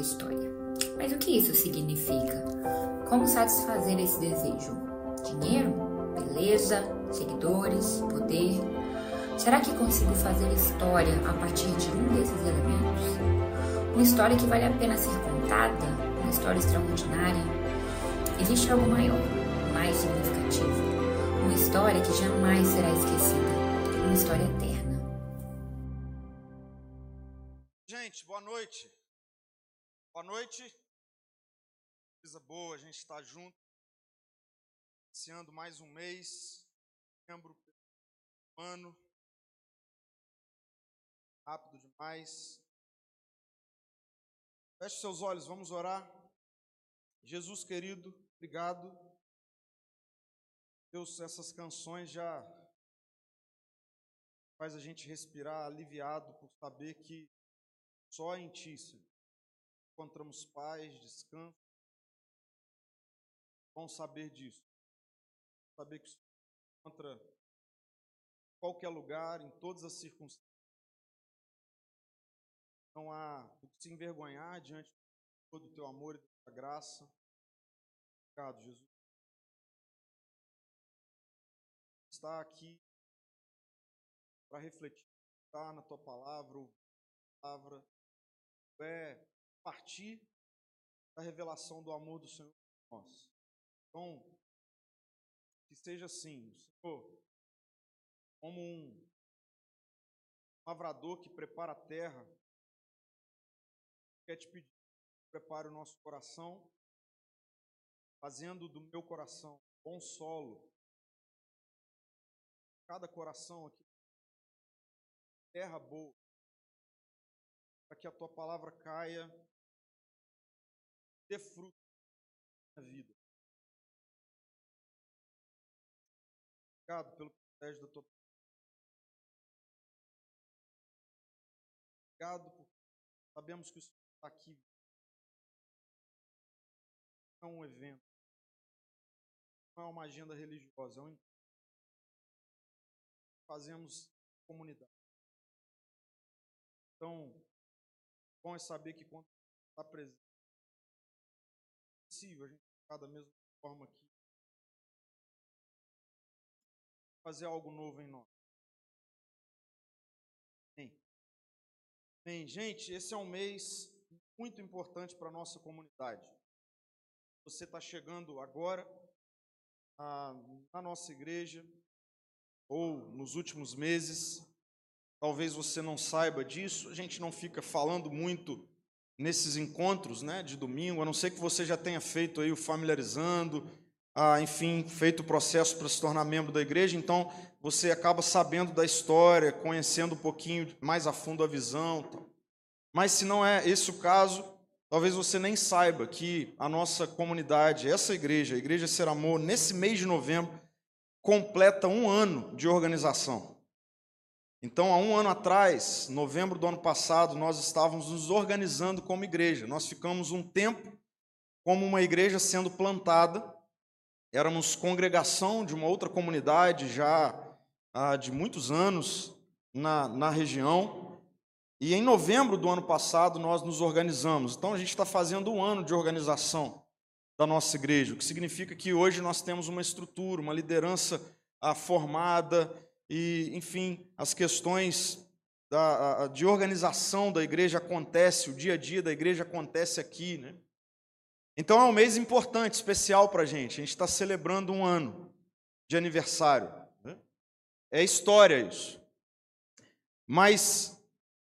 história. Mas o que isso significa? Como satisfazer esse desejo? Dinheiro? Beleza? Seguidores? Poder? Será que consigo fazer história a partir de um desses elementos? Uma história que vale a pena ser contada? Uma história extraordinária? Existe algo maior, mais significativo? Uma história que jamais será esquecida? Uma história eterna. Gente, boa noite. Boa noite. Coisa boa, a gente está junto. Iniciando mais um mês. Lembro ano. Rápido demais. Feche seus olhos, vamos orar. Jesus querido, obrigado. Deus, essas canções já faz a gente respirar aliviado por saber que só em Ti, Senhor, encontramos paz, descanso. Bom saber disso. Saber que o Senhor encontra em qualquer lugar, em todas as circunstâncias. Não há o que se envergonhar diante do Teu amor e da Tua graça. Obrigado, Jesus. Está aqui para refletir, estar na Tua palavra, ouvir a palavra, é partir da revelação do amor do Senhor por nós. Então, que seja assim, Senhor, como um lavrador que prepara a terra, quer te pedir, prepare o nosso coração, fazendo do meu coração bom solo, cada coração aqui, terra boa, para que a tua palavra caia, dê fruto na vida. Obrigado pelo privilégio da tua Obrigado por sabemos que o Senhor está aqui. É um evento, não é uma agenda religiosa, é um fazemos comunidade. Então, Bom é saber que quando está presente, possível a gente ficar da mesma forma aqui. Fazer algo novo em nós. Bem, Bem, gente, esse é um mês muito importante para a nossa comunidade. Você está chegando agora ah, na nossa igreja, ou nos últimos meses, Talvez você não saiba disso, a gente não fica falando muito nesses encontros né, de domingo, a não ser que você já tenha feito aí o familiarizando, ah, enfim, feito o processo para se tornar membro da igreja, então você acaba sabendo da história, conhecendo um pouquinho mais a fundo a visão. Tal. Mas se não é esse o caso, talvez você nem saiba que a nossa comunidade, essa igreja, a Igreja Ser Amor, nesse mês de novembro, completa um ano de organização. Então, há um ano atrás, novembro do ano passado, nós estávamos nos organizando como igreja. Nós ficamos um tempo como uma igreja sendo plantada. Éramos congregação de uma outra comunidade já há de muitos anos na, na região. E em novembro do ano passado nós nos organizamos. Então a gente está fazendo um ano de organização da nossa igreja, o que significa que hoje nós temos uma estrutura, uma liderança ah, formada, e, enfim, as questões da, de organização da igreja acontece, o dia a dia da igreja acontece aqui, né? Então é um mês importante, especial para a gente. A gente está celebrando um ano de aniversário. Né? É história isso. Mas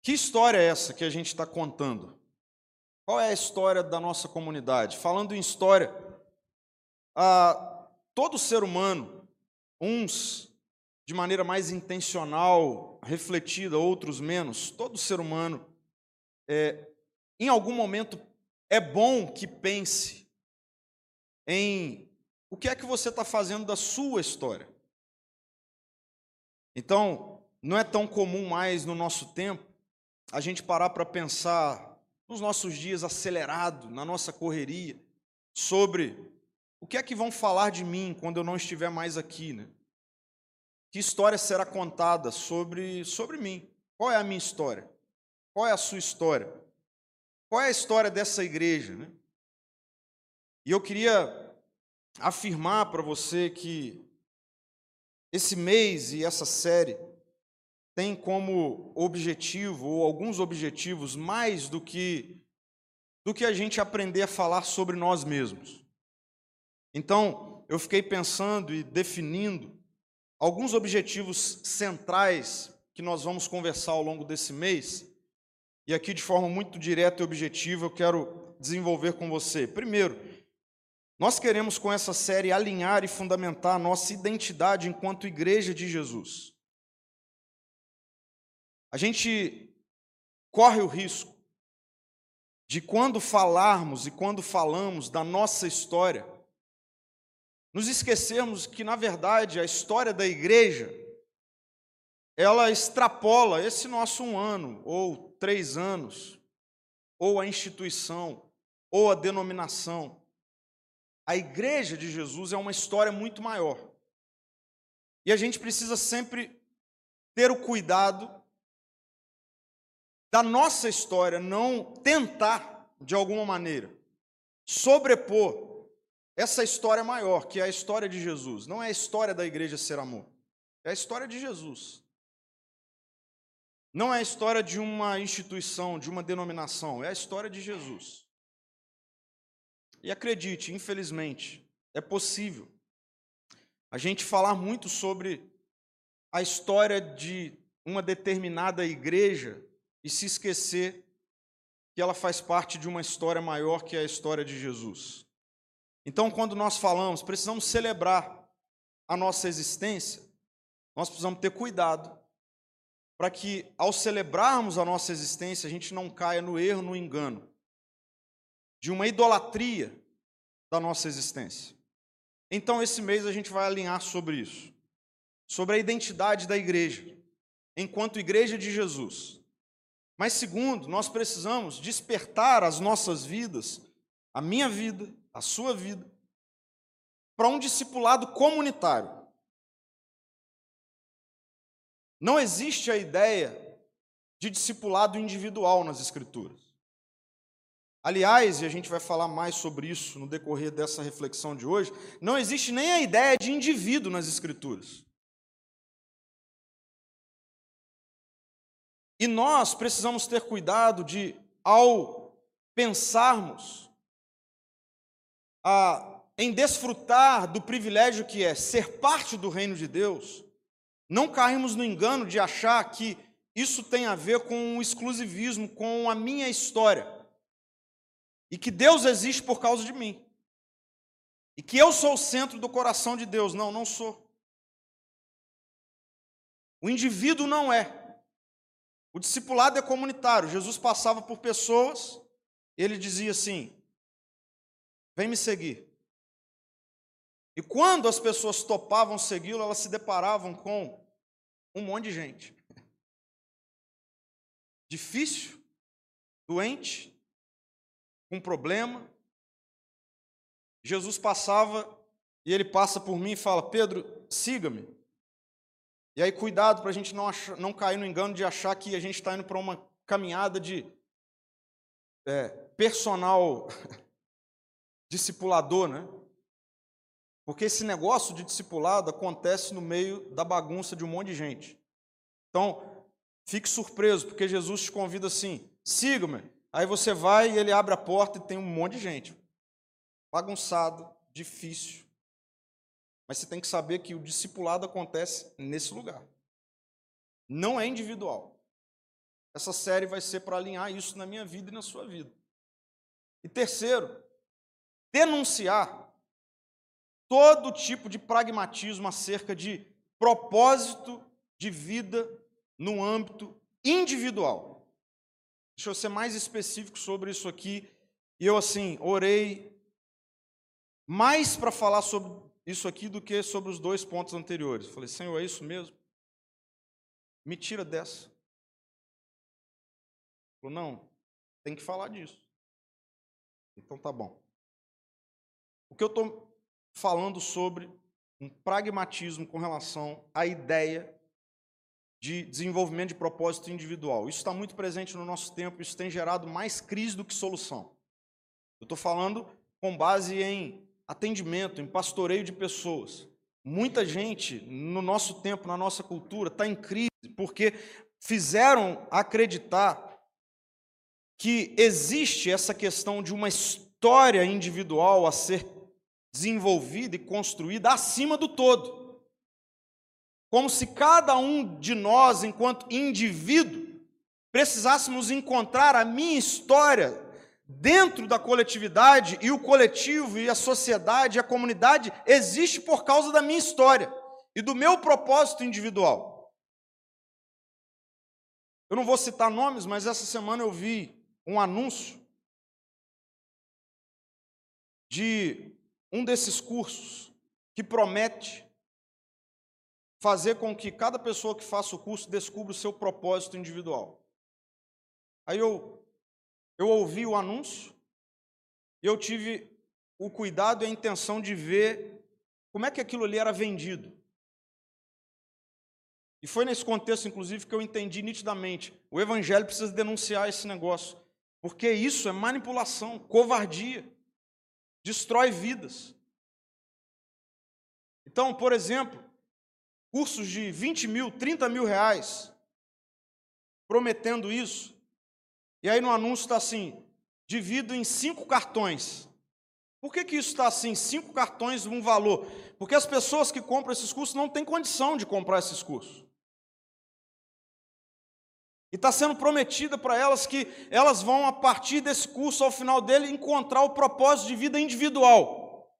que história é essa que a gente está contando? Qual é a história da nossa comunidade? Falando em história, ah, todo ser humano, uns de maneira mais intencional, refletida, outros menos, todo ser humano, é, em algum momento, é bom que pense em o que é que você está fazendo da sua história. Então, não é tão comum mais no nosso tempo a gente parar para pensar nos nossos dias acelerado, na nossa correria, sobre o que é que vão falar de mim quando eu não estiver mais aqui, né? Que história será contada sobre, sobre mim? Qual é a minha história? Qual é a sua história? qual é a história dessa igreja? Né? E eu queria afirmar para você que esse mês e essa série tem como objetivo, ou alguns objetivos, mais do que, do que a gente aprender a falar sobre nós mesmos. Então, eu fiquei pensando e definindo alguns objetivos centrais que nós vamos conversar ao longo desse mês. E aqui, de forma muito direta e objetiva, eu quero desenvolver com você. Primeiro, nós queremos com essa série alinhar e fundamentar a nossa identidade enquanto igreja de Jesus. A gente corre o risco de quando falarmos e quando falamos da nossa história, nos esquecermos que, na verdade, a história da igreja ela extrapola esse nosso um ano, ou três anos, ou a instituição, ou a denominação. A igreja de Jesus é uma história muito maior. E a gente precisa sempre ter o cuidado da nossa história não tentar, de alguma maneira, sobrepor essa história maior, que é a história de Jesus. Não é a história da igreja ser amor, é a história de Jesus. Não é a história de uma instituição, de uma denominação, é a história de Jesus. E acredite, infelizmente, é possível a gente falar muito sobre a história de uma determinada igreja e se esquecer que ela faz parte de uma história maior que é a história de Jesus. Então, quando nós falamos, precisamos celebrar a nossa existência, nós precisamos ter cuidado para que, ao celebrarmos a nossa existência, a gente não caia no erro, no engano, de uma idolatria da nossa existência. Então, esse mês a gente vai alinhar sobre isso, sobre a identidade da igreja, enquanto igreja de Jesus. Mas, segundo, nós precisamos despertar as nossas vidas, a minha vida, a sua vida, para um discipulado comunitário. Não existe a ideia de discipulado individual nas Escrituras. Aliás, e a gente vai falar mais sobre isso no decorrer dessa reflexão de hoje, não existe nem a ideia de indivíduo nas Escrituras. E nós precisamos ter cuidado de, ao pensarmos a, em desfrutar do privilégio que é ser parte do reino de Deus, não caímos no engano de achar que isso tem a ver com o exclusivismo, com a minha história. E que Deus existe por causa de mim. E que eu sou o centro do coração de Deus. Não, não sou. O indivíduo não é. O discipulado é comunitário. Jesus passava por pessoas, ele dizia assim: Vem me seguir. E quando as pessoas topavam segui-lo, elas se deparavam com um monte de gente. Difícil, doente, com problema. Jesus passava e ele passa por mim e fala: Pedro, siga-me. E aí, cuidado para a gente não, achar, não cair no engano de achar que a gente está indo para uma caminhada de é, personal discipulador, né? Porque esse negócio de discipulado acontece no meio da bagunça de um monte de gente. Então, fique surpreso, porque Jesus te convida assim: siga-me. Aí você vai e ele abre a porta e tem um monte de gente. Bagunçado, difícil. Mas você tem que saber que o discipulado acontece nesse lugar. Não é individual. Essa série vai ser para alinhar isso na minha vida e na sua vida. E terceiro, denunciar todo tipo de pragmatismo acerca de propósito de vida no âmbito individual. Deixa eu ser mais específico sobre isso aqui. Eu, assim, orei mais para falar sobre isso aqui do que sobre os dois pontos anteriores. Falei, Senhor, é isso mesmo? Me tira dessa. Falou, não, tem que falar disso. Então tá bom. O que eu estou falando sobre um pragmatismo com relação à ideia de desenvolvimento de propósito individual. Isso está muito presente no nosso tempo, isso tem gerado mais crise do que solução. Eu estou falando com base em atendimento, em pastoreio de pessoas. Muita gente no nosso tempo, na nossa cultura, está em crise porque fizeram acreditar que existe essa questão de uma história individual a ser desenvolvida e construída acima do todo. Como se cada um de nós, enquanto indivíduo, precisássemos encontrar a minha história dentro da coletividade e o coletivo e a sociedade e a comunidade existe por causa da minha história e do meu propósito individual. Eu não vou citar nomes, mas essa semana eu vi um anúncio de um desses cursos que promete fazer com que cada pessoa que faça o curso descubra o seu propósito individual. Aí eu, eu ouvi o anúncio e eu tive o cuidado e a intenção de ver como é que aquilo ali era vendido. E foi nesse contexto, inclusive, que eu entendi nitidamente: o Evangelho precisa denunciar esse negócio, porque isso é manipulação, covardia, destrói vidas. Então, por exemplo, cursos de 20 mil, 30 mil reais, prometendo isso. E aí no anúncio está assim: divido em cinco cartões. Por que, que isso está assim? Cinco cartões, um valor. Porque as pessoas que compram esses cursos não têm condição de comprar esses cursos. E está sendo prometida para elas que elas vão, a partir desse curso, ao final dele, encontrar o propósito de vida individual.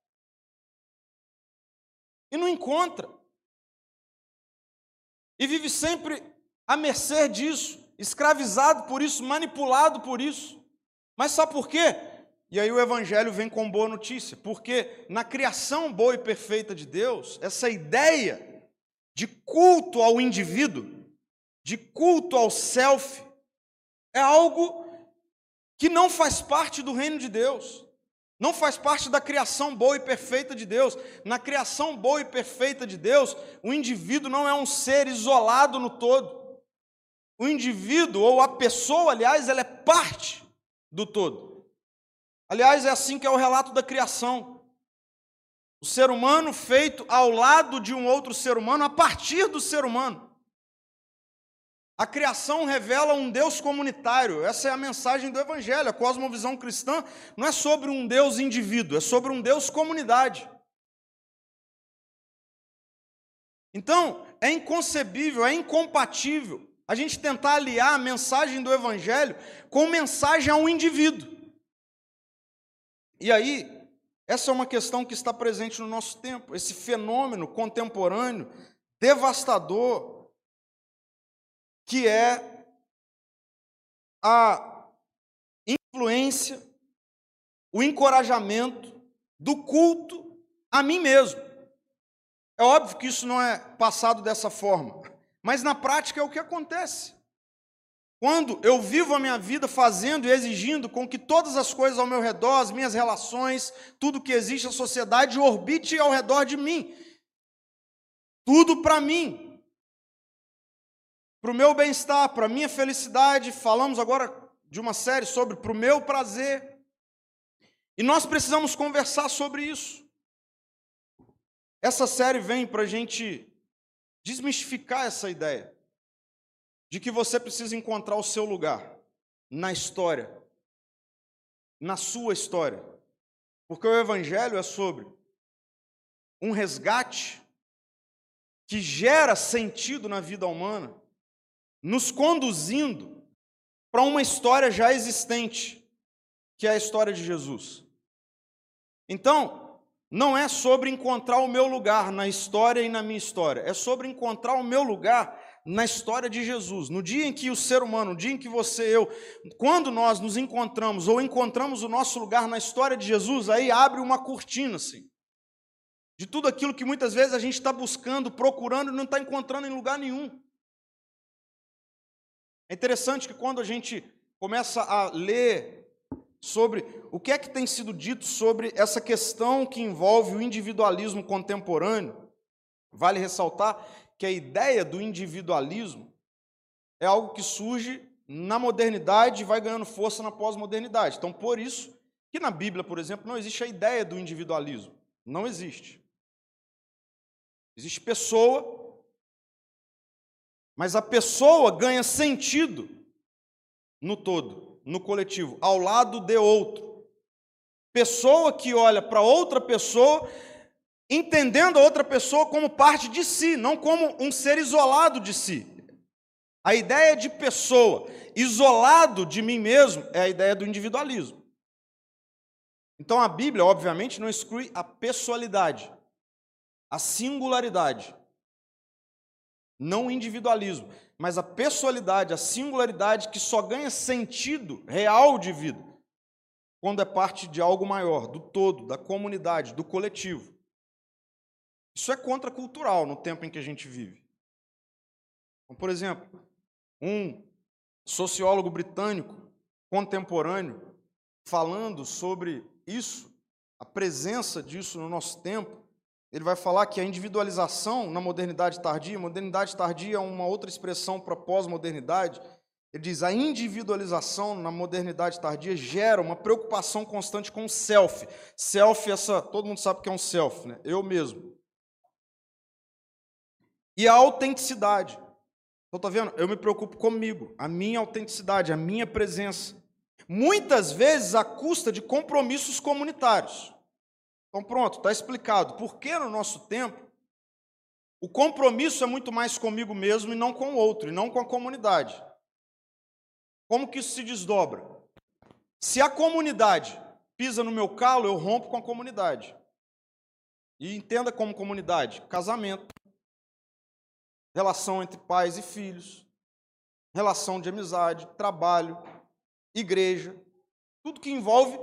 E não encontra e vive sempre à mercê disso, escravizado por isso, manipulado por isso. Mas sabe por quê? E aí o Evangelho vem com boa notícia, porque na criação boa e perfeita de Deus, essa ideia de culto ao indivíduo, de culto ao self, é algo que não faz parte do reino de Deus. Não faz parte da criação boa e perfeita de Deus. Na criação boa e perfeita de Deus, o indivíduo não é um ser isolado no todo. O indivíduo, ou a pessoa, aliás, ela é parte do todo. Aliás, é assim que é o relato da criação. O ser humano feito ao lado de um outro ser humano, a partir do ser humano. A criação revela um Deus comunitário. Essa é a mensagem do Evangelho. A cosmovisão cristã não é sobre um Deus indivíduo, é sobre um Deus comunidade. Então, é inconcebível, é incompatível a gente tentar aliar a mensagem do Evangelho com mensagem a um indivíduo. E aí, essa é uma questão que está presente no nosso tempo, esse fenômeno contemporâneo, devastador, que é a influência, o encorajamento do culto a mim mesmo. É óbvio que isso não é passado dessa forma, mas na prática é o que acontece. Quando eu vivo a minha vida fazendo e exigindo com que todas as coisas ao meu redor, as minhas relações, tudo que existe na sociedade orbite ao redor de mim. Tudo para mim para o meu bem-estar, para a minha felicidade. Falamos agora de uma série sobre para o meu prazer. E nós precisamos conversar sobre isso. Essa série vem para a gente desmistificar essa ideia de que você precisa encontrar o seu lugar na história, na sua história. Porque o Evangelho é sobre um resgate que gera sentido na vida humana nos conduzindo para uma história já existente, que é a história de Jesus. Então, não é sobre encontrar o meu lugar na história e na minha história, é sobre encontrar o meu lugar na história de Jesus. No dia em que o ser humano, no dia em que você eu, quando nós nos encontramos ou encontramos o nosso lugar na história de Jesus, aí abre uma cortina assim. De tudo aquilo que muitas vezes a gente está buscando, procurando e não está encontrando em lugar nenhum. É interessante que quando a gente começa a ler sobre o que é que tem sido dito sobre essa questão que envolve o individualismo contemporâneo, vale ressaltar que a ideia do individualismo é algo que surge na modernidade e vai ganhando força na pós-modernidade. Então, por isso que na Bíblia, por exemplo, não existe a ideia do individualismo. Não existe. Existe pessoa, mas a pessoa ganha sentido no todo, no coletivo, ao lado de outro. Pessoa que olha para outra pessoa, entendendo a outra pessoa como parte de si, não como um ser isolado de si. A ideia de pessoa isolado de mim mesmo é a ideia do individualismo. Então a Bíblia, obviamente, não exclui a pessoalidade, a singularidade, não o individualismo, mas a pessoalidade, a singularidade que só ganha sentido real de vida quando é parte de algo maior, do todo, da comunidade, do coletivo. Isso é contracultural no tempo em que a gente vive. Então, por exemplo, um sociólogo britânico contemporâneo falando sobre isso, a presença disso no nosso tempo, ele vai falar que a individualização na modernidade tardia, modernidade tardia é uma outra expressão para pós-modernidade. Ele diz: a individualização na modernidade tardia gera uma preocupação constante com o self. Self, essa, todo mundo sabe que é um self, né? Eu mesmo. E a autenticidade. Então, tá vendo? Eu me preocupo comigo, a minha autenticidade, a minha presença. Muitas vezes à custa de compromissos comunitários. Então, pronto, está explicado. Porque no nosso tempo, o compromisso é muito mais comigo mesmo e não com o outro, e não com a comunidade. Como que isso se desdobra? Se a comunidade pisa no meu calo, eu rompo com a comunidade. E entenda como comunidade: casamento, relação entre pais e filhos, relação de amizade, trabalho, igreja, tudo que envolve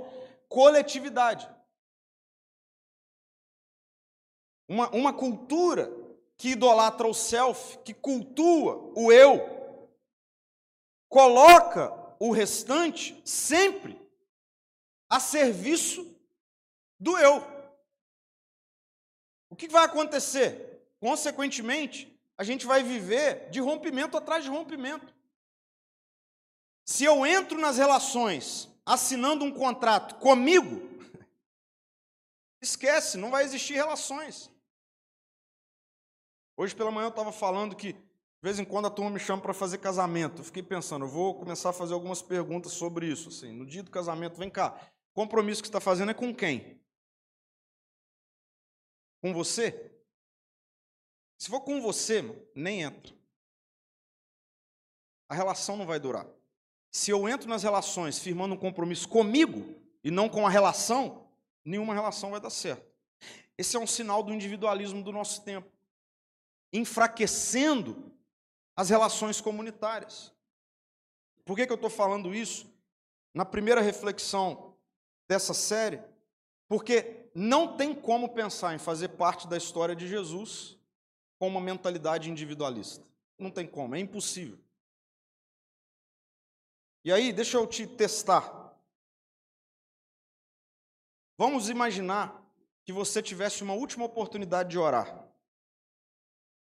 coletividade. Uma, uma cultura que idolatra o self, que cultua o eu, coloca o restante sempre a serviço do eu. O que vai acontecer? Consequentemente, a gente vai viver de rompimento atrás de rompimento. Se eu entro nas relações assinando um contrato comigo, esquece, não vai existir relações. Hoje pela manhã eu estava falando que, de vez em quando, a turma me chama para fazer casamento. Eu fiquei pensando, eu vou começar a fazer algumas perguntas sobre isso. Assim, no dia do casamento, vem cá, o compromisso que você está fazendo é com quem? Com você? Se for com você, nem entra. A relação não vai durar. Se eu entro nas relações firmando um compromisso comigo e não com a relação, nenhuma relação vai dar certo. Esse é um sinal do individualismo do nosso tempo enfraquecendo as relações comunitárias. Por que, que eu estou falando isso? Na primeira reflexão dessa série, porque não tem como pensar em fazer parte da história de Jesus com uma mentalidade individualista. Não tem como, é impossível. E aí, deixa eu te testar. Vamos imaginar que você tivesse uma última oportunidade de orar.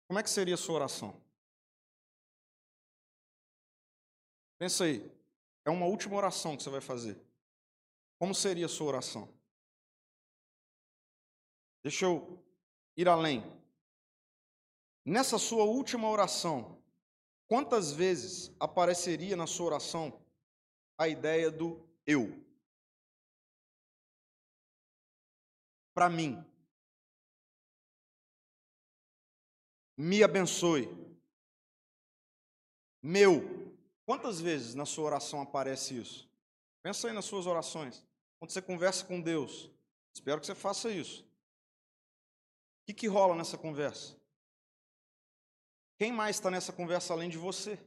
Como é que seria a sua oração? Pensa aí. É uma última oração que você vai fazer. Como seria a sua oração? Deixa eu ir além. Nessa sua última oração, quantas vezes apareceria na sua oração a ideia do eu? Para mim. Me abençoe. Meu. Quantas vezes na sua oração aparece isso? Pensa aí nas suas orações. Quando você conversa com Deus, espero que você faça isso. O que, que rola nessa conversa? Quem mais está nessa conversa além de você?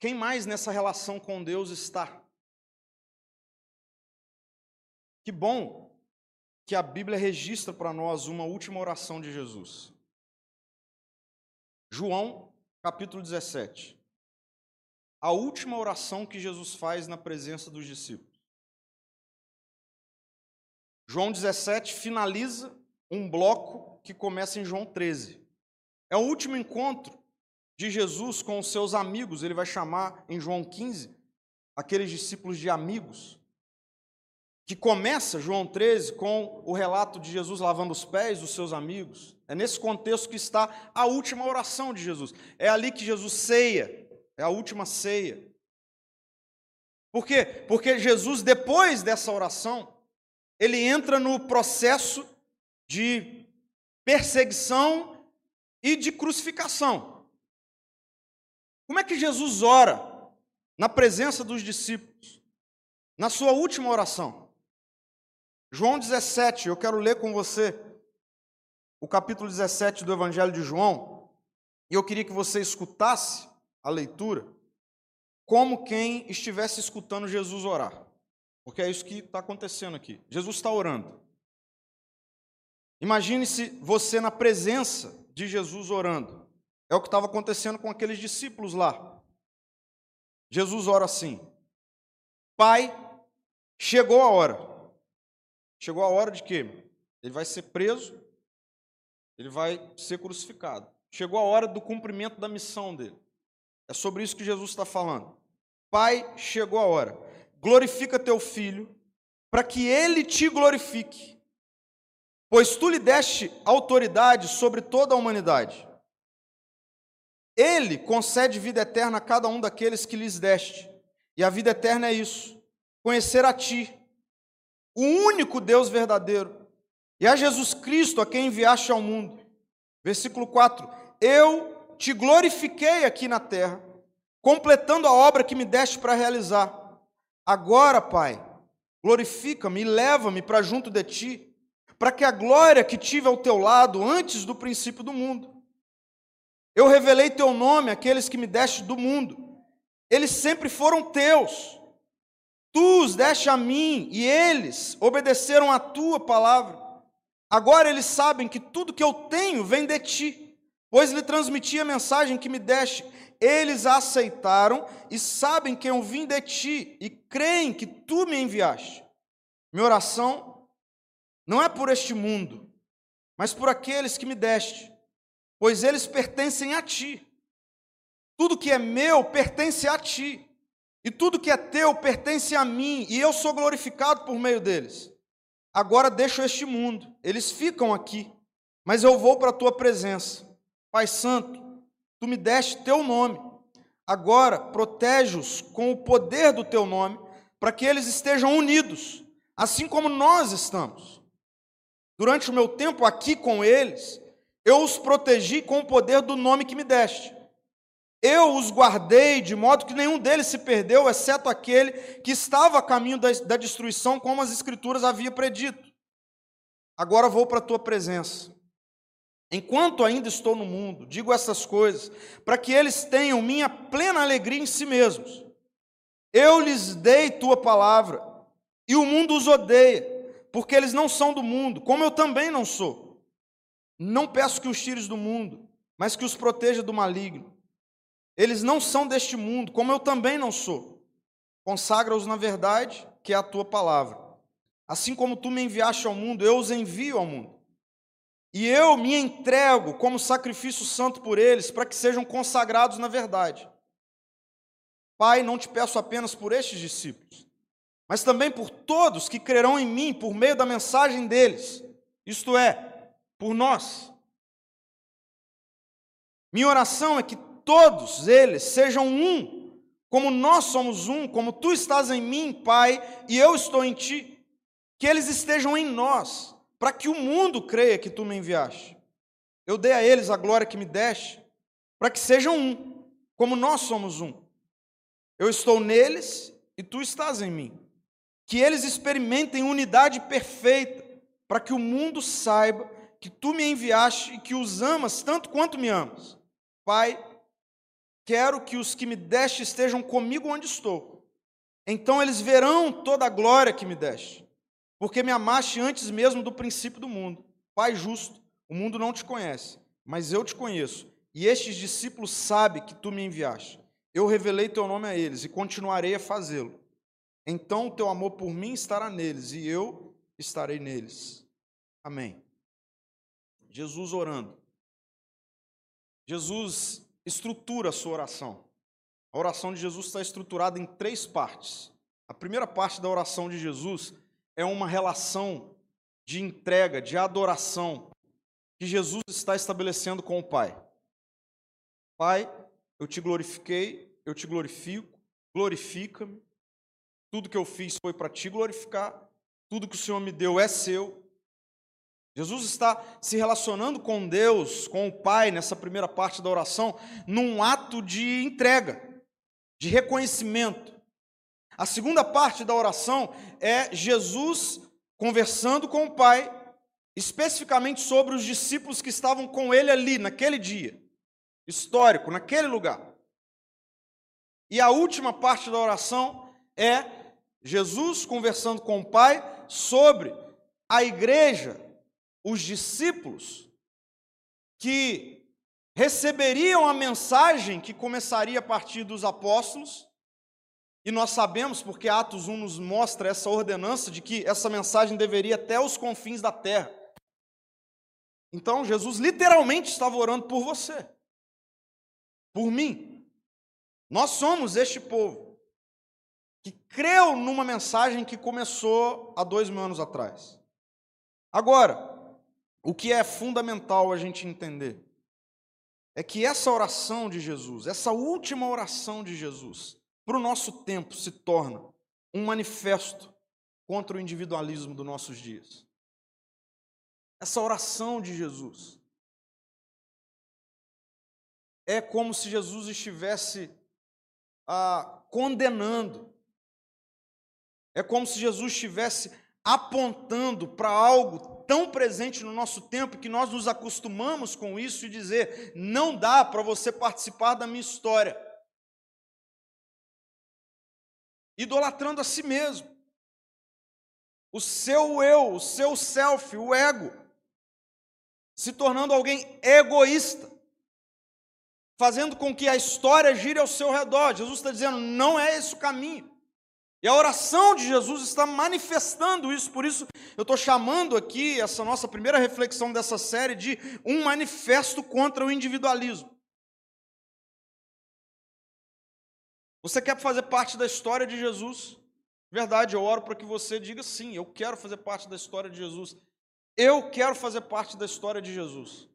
Quem mais nessa relação com Deus está? Que bom que a Bíblia registra para nós uma última oração de Jesus. João, capítulo 17. A última oração que Jesus faz na presença dos discípulos. João 17 finaliza um bloco que começa em João 13. É o último encontro de Jesus com os seus amigos, ele vai chamar em João 15 aqueles discípulos de amigos, que começa João 13 com o relato de Jesus lavando os pés dos seus amigos. É nesse contexto que está a última oração de Jesus. É ali que Jesus ceia, é a última ceia. Por quê? Porque Jesus, depois dessa oração, ele entra no processo de perseguição e de crucificação. Como é que Jesus ora na presença dos discípulos, na sua última oração? João 17, eu quero ler com você o capítulo 17 do Evangelho de João, e eu queria que você escutasse a leitura como quem estivesse escutando Jesus orar, porque é isso que está acontecendo aqui. Jesus está orando. Imagine-se você na presença de Jesus orando. É o que estava acontecendo com aqueles discípulos lá. Jesus ora assim: Pai, chegou a hora. Chegou a hora de quê? Ele vai ser preso, ele vai ser crucificado. Chegou a hora do cumprimento da missão dele. É sobre isso que Jesus está falando. Pai, chegou a hora. Glorifica teu filho, para que ele te glorifique pois tu lhe deste autoridade sobre toda a humanidade. Ele concede vida eterna a cada um daqueles que lhes deste. E a vida eterna é isso: conhecer a ti, o único Deus verdadeiro, e a Jesus Cristo a quem enviaste ao mundo. Versículo 4: Eu te glorifiquei aqui na terra, completando a obra que me deste para realizar. Agora, Pai, glorifica-me e leva-me para junto de ti para que a glória que tive ao teu lado antes do princípio do mundo. Eu revelei teu nome àqueles que me deste do mundo. Eles sempre foram teus. Tu os deste a mim e eles obedeceram à tua palavra. Agora eles sabem que tudo que eu tenho vem de ti, pois lhe transmiti a mensagem que me deste. Eles a aceitaram e sabem que eu vim de ti e creem que tu me enviaste. Minha oração não é por este mundo, mas por aqueles que me deste, pois eles pertencem a ti. Tudo que é meu pertence a ti, e tudo que é teu pertence a mim, e eu sou glorificado por meio deles. Agora deixo este mundo, eles ficam aqui, mas eu vou para a tua presença. Pai Santo, tu me deste teu nome. Agora protege-os com o poder do teu nome, para que eles estejam unidos, assim como nós estamos. Durante o meu tempo aqui com eles, eu os protegi com o poder do nome que me deste. Eu os guardei de modo que nenhum deles se perdeu, exceto aquele que estava a caminho da, da destruição, como as Escrituras havia predito. Agora vou para a tua presença. Enquanto ainda estou no mundo, digo essas coisas, para que eles tenham minha plena alegria em si mesmos. Eu lhes dei tua palavra, e o mundo os odeia porque eles não são do mundo, como eu também não sou. Não peço que os tires do mundo, mas que os proteja do maligno. Eles não são deste mundo, como eu também não sou. Consagra-os na verdade, que é a tua palavra. Assim como tu me enviaste ao mundo, eu os envio ao mundo. E eu me entrego como sacrifício santo por eles, para que sejam consagrados na verdade. Pai, não te peço apenas por estes discípulos, mas também por todos que crerão em mim por meio da mensagem deles, isto é, por nós. Minha oração é que todos eles sejam um, como nós somos um, como tu estás em mim, Pai, e eu estou em ti, que eles estejam em nós, para que o mundo creia que tu me enviaste. Eu dei a eles a glória que me deste, para que sejam um, como nós somos um. Eu estou neles e tu estás em mim que eles experimentem unidade perfeita, para que o mundo saiba que tu me enviaste e que os amas tanto quanto me amas. Pai, quero que os que me deste estejam comigo onde estou. Então eles verão toda a glória que me deste, porque me amaste antes mesmo do princípio do mundo. Pai justo, o mundo não te conhece, mas eu te conheço, e estes discípulos sabem que tu me enviaste. Eu revelei teu nome a eles e continuarei a fazê-lo então o teu amor por mim estará neles e eu estarei neles. Amém. Jesus orando. Jesus estrutura a sua oração. A oração de Jesus está estruturada em três partes. A primeira parte da oração de Jesus é uma relação de entrega, de adoração que Jesus está estabelecendo com o Pai. Pai, eu te glorifiquei, eu te glorifico, glorifica-me. Tudo que eu fiz foi para te glorificar, tudo que o Senhor me deu é seu. Jesus está se relacionando com Deus, com o Pai, nessa primeira parte da oração, num ato de entrega, de reconhecimento. A segunda parte da oração é Jesus conversando com o Pai, especificamente sobre os discípulos que estavam com ele ali, naquele dia, histórico, naquele lugar. E a última parte da oração é Jesus conversando com o Pai sobre a igreja os discípulos que receberiam a mensagem que começaria a partir dos apóstolos, e nós sabemos, porque Atos 1 nos mostra essa ordenança de que essa mensagem deveria até os confins da terra. Então, Jesus literalmente estava orando por você, por mim. Nós somos este povo que creu numa mensagem que começou há dois mil anos atrás. Agora, o que é fundamental a gente entender é que essa oração de Jesus, essa última oração de Jesus, para o nosso tempo se torna um manifesto contra o individualismo dos nossos dias. Essa oração de Jesus é como se Jesus estivesse ah, condenando, é como se Jesus estivesse apontando para algo tão presente no nosso tempo que nós nos acostumamos com isso e dizer: não dá para você participar da minha história. Idolatrando a si mesmo. O seu eu, o seu self, o ego. Se tornando alguém egoísta. Fazendo com que a história gire ao seu redor. Jesus está dizendo: não é esse o caminho. E a oração de Jesus está manifestando isso, por isso eu estou chamando aqui essa nossa primeira reflexão dessa série de um manifesto contra o individualismo. Você quer fazer parte da história de Jesus? Verdade, eu oro para que você diga sim, eu quero fazer parte da história de Jesus. Eu quero fazer parte da história de Jesus.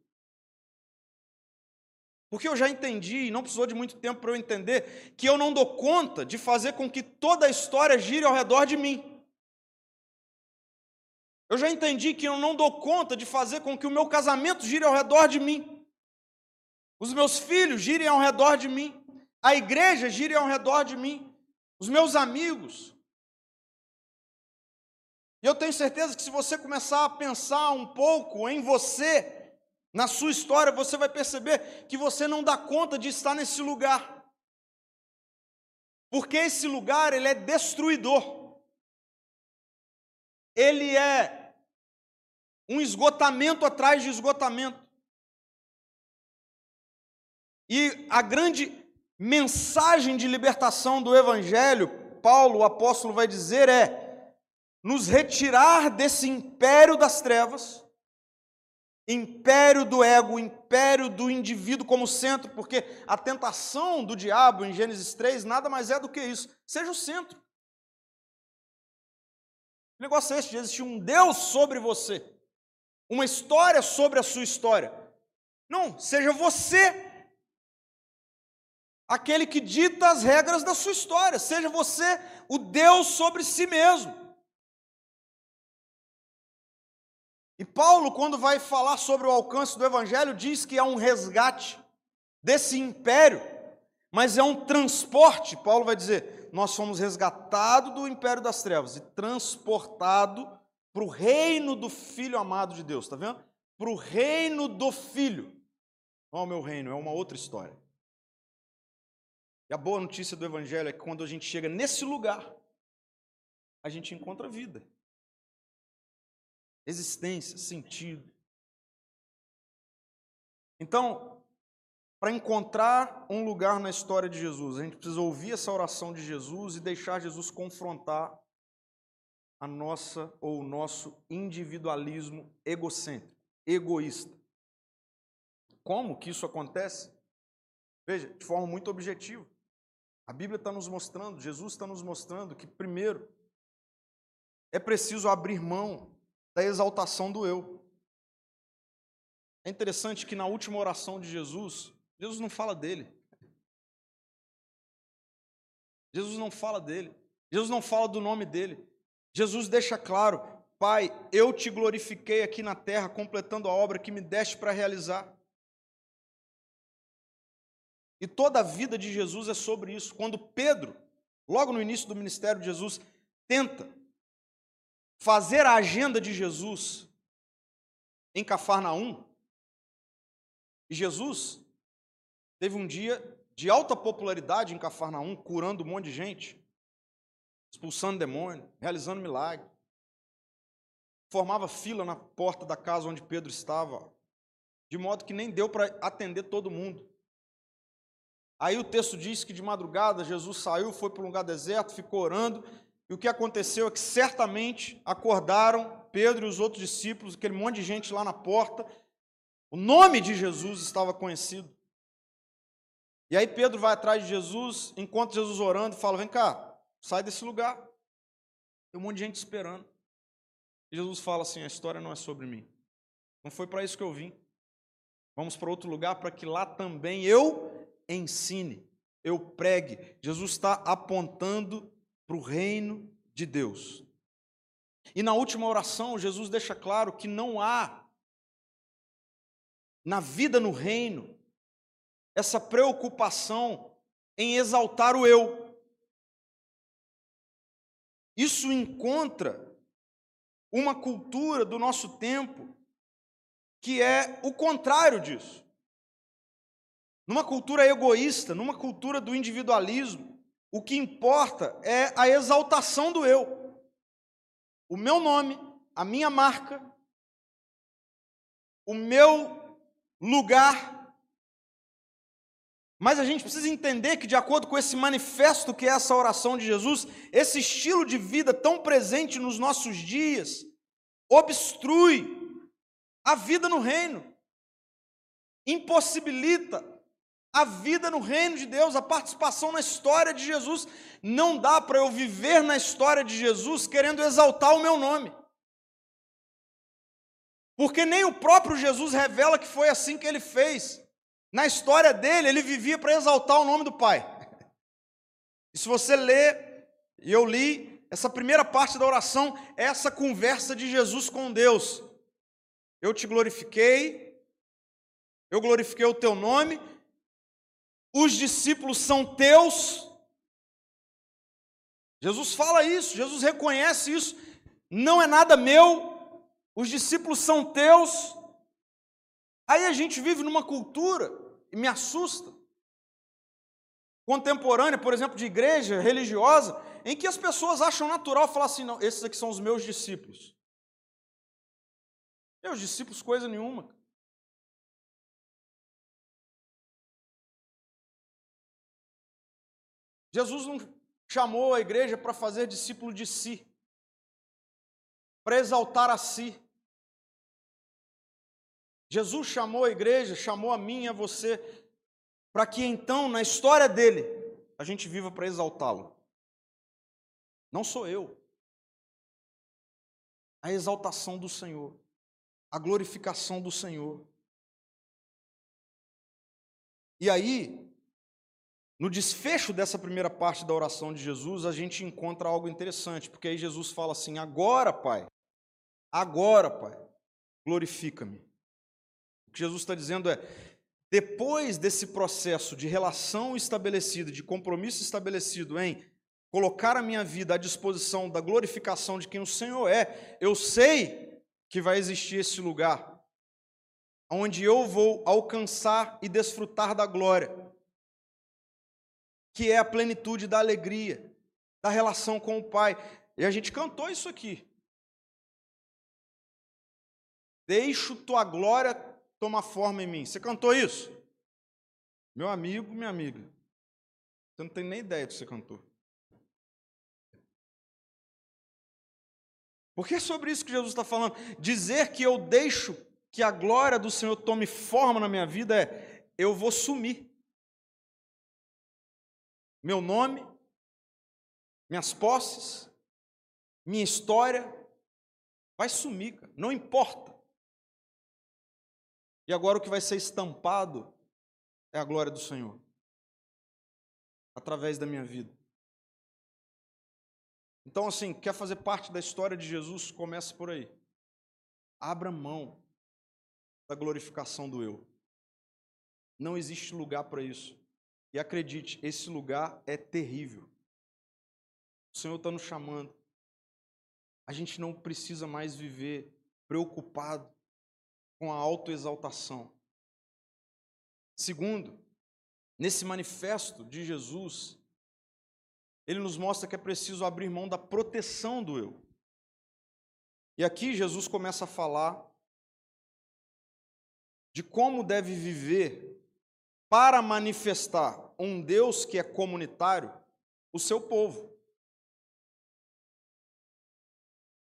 Porque eu já entendi, e não precisou de muito tempo para eu entender, que eu não dou conta de fazer com que toda a história gire ao redor de mim. Eu já entendi que eu não dou conta de fazer com que o meu casamento gire ao redor de mim. Os meus filhos girem ao redor de mim. A igreja gire ao redor de mim. Os meus amigos. E eu tenho certeza que se você começar a pensar um pouco em você, na sua história, você vai perceber que você não dá conta de estar nesse lugar. Porque esse lugar, ele é destruidor. Ele é um esgotamento atrás de esgotamento. E a grande mensagem de libertação do evangelho, Paulo, o apóstolo vai dizer é nos retirar desse império das trevas império do ego, império do indivíduo como centro, porque a tentação do diabo em Gênesis 3 nada mais é do que isso. Seja o centro. O negócio é esse, de existir um Deus sobre você, uma história sobre a sua história. Não, seja você aquele que dita as regras da sua história, seja você o Deus sobre si mesmo. E Paulo, quando vai falar sobre o alcance do Evangelho, diz que é um resgate desse império, mas é um transporte. Paulo vai dizer: nós somos resgatados do império das trevas e transportado para o reino do Filho amado de Deus, está vendo? Para o reino do Filho. Não o meu reino, é uma outra história. E a boa notícia do Evangelho é que quando a gente chega nesse lugar, a gente encontra vida existência, sentido. Então, para encontrar um lugar na história de Jesus, a gente precisa ouvir essa oração de Jesus e deixar Jesus confrontar a nossa ou o nosso individualismo egocêntrico, egoísta. Como que isso acontece? Veja, de forma muito objetiva. A Bíblia está nos mostrando, Jesus está nos mostrando que, primeiro, é preciso abrir mão da exaltação do eu. É interessante que na última oração de Jesus, Jesus não fala dele. Jesus não fala dele. Jesus não fala do nome dele. Jesus deixa claro: Pai, eu te glorifiquei aqui na terra, completando a obra que me deste para realizar. E toda a vida de Jesus é sobre isso. Quando Pedro, logo no início do ministério de Jesus, tenta fazer a agenda de Jesus em Cafarnaum, e Jesus teve um dia de alta popularidade em Cafarnaum, curando um monte de gente, expulsando demônio, realizando milagre. Formava fila na porta da casa onde Pedro estava, de modo que nem deu para atender todo mundo. Aí o texto diz que de madrugada Jesus saiu, foi para um lugar deserto, ficou orando, e o que aconteceu é que certamente acordaram Pedro e os outros discípulos, aquele monte de gente lá na porta. O nome de Jesus estava conhecido. E aí Pedro vai atrás de Jesus, encontra Jesus orando e fala: Vem cá, sai desse lugar. Tem um monte de gente esperando. E Jesus fala assim: A história não é sobre mim. Não foi para isso que eu vim. Vamos para outro lugar para que lá também eu ensine, eu pregue. Jesus está apontando para o reino de Deus. E na última oração, Jesus deixa claro que não há na vida no reino essa preocupação em exaltar o eu. Isso encontra uma cultura do nosso tempo que é o contrário disso. Numa cultura egoísta, numa cultura do individualismo, o que importa é a exaltação do eu. O meu nome, a minha marca, o meu lugar mas a gente precisa entender que, de acordo com esse manifesto que é essa oração de Jesus, esse estilo de vida tão presente nos nossos dias obstrui a vida no reino, impossibilita a vida no reino de Deus, a participação na história de Jesus. Não dá para eu viver na história de Jesus querendo exaltar o meu nome. Porque nem o próprio Jesus revela que foi assim que ele fez. Na história dele, ele vivia para exaltar o nome do Pai. E se você ler, e eu li, essa primeira parte da oração essa conversa de Jesus com Deus. Eu te glorifiquei, eu glorifiquei o teu nome, os discípulos são teus. Jesus fala isso, Jesus reconhece isso, não é nada meu, os discípulos são teus. Aí a gente vive numa cultura e me assusta. Contemporânea, por exemplo, de igreja religiosa, em que as pessoas acham natural falar assim: não, esses aqui são os meus discípulos. Meus discípulos, coisa nenhuma. Jesus não chamou a igreja para fazer discípulo de si, para exaltar a si. Jesus chamou a igreja, chamou a mim e a você, para que então, na história dele, a gente viva para exaltá-lo. Não sou eu. A exaltação do Senhor, a glorificação do Senhor. E aí, no desfecho dessa primeira parte da oração de Jesus, a gente encontra algo interessante, porque aí Jesus fala assim: agora, Pai, agora, Pai, glorifica-me. Que Jesus está dizendo é: depois desse processo de relação estabelecida, de compromisso estabelecido em colocar a minha vida à disposição da glorificação de quem o Senhor é, eu sei que vai existir esse lugar onde eu vou alcançar e desfrutar da glória, que é a plenitude da alegria, da relação com o Pai. E a gente cantou isso aqui. Deixo tua glória toma forma em mim. Você cantou isso? Meu amigo, minha amiga, você não tem nem ideia do que você cantou. Porque é sobre isso que Jesus está falando. Dizer que eu deixo que a glória do Senhor tome forma na minha vida é eu vou sumir. Meu nome, minhas posses, minha história, vai sumir, cara. não importa. E agora o que vai ser estampado é a glória do Senhor através da minha vida. Então, assim, quer fazer parte da história de Jesus? Começa por aí. Abra mão da glorificação do eu. Não existe lugar para isso. E acredite, esse lugar é terrível. O Senhor está nos chamando. A gente não precisa mais viver preocupado com a autoexaltação. Segundo, nesse manifesto de Jesus, ele nos mostra que é preciso abrir mão da proteção do eu. E aqui Jesus começa a falar de como deve viver para manifestar um Deus que é comunitário, o seu povo.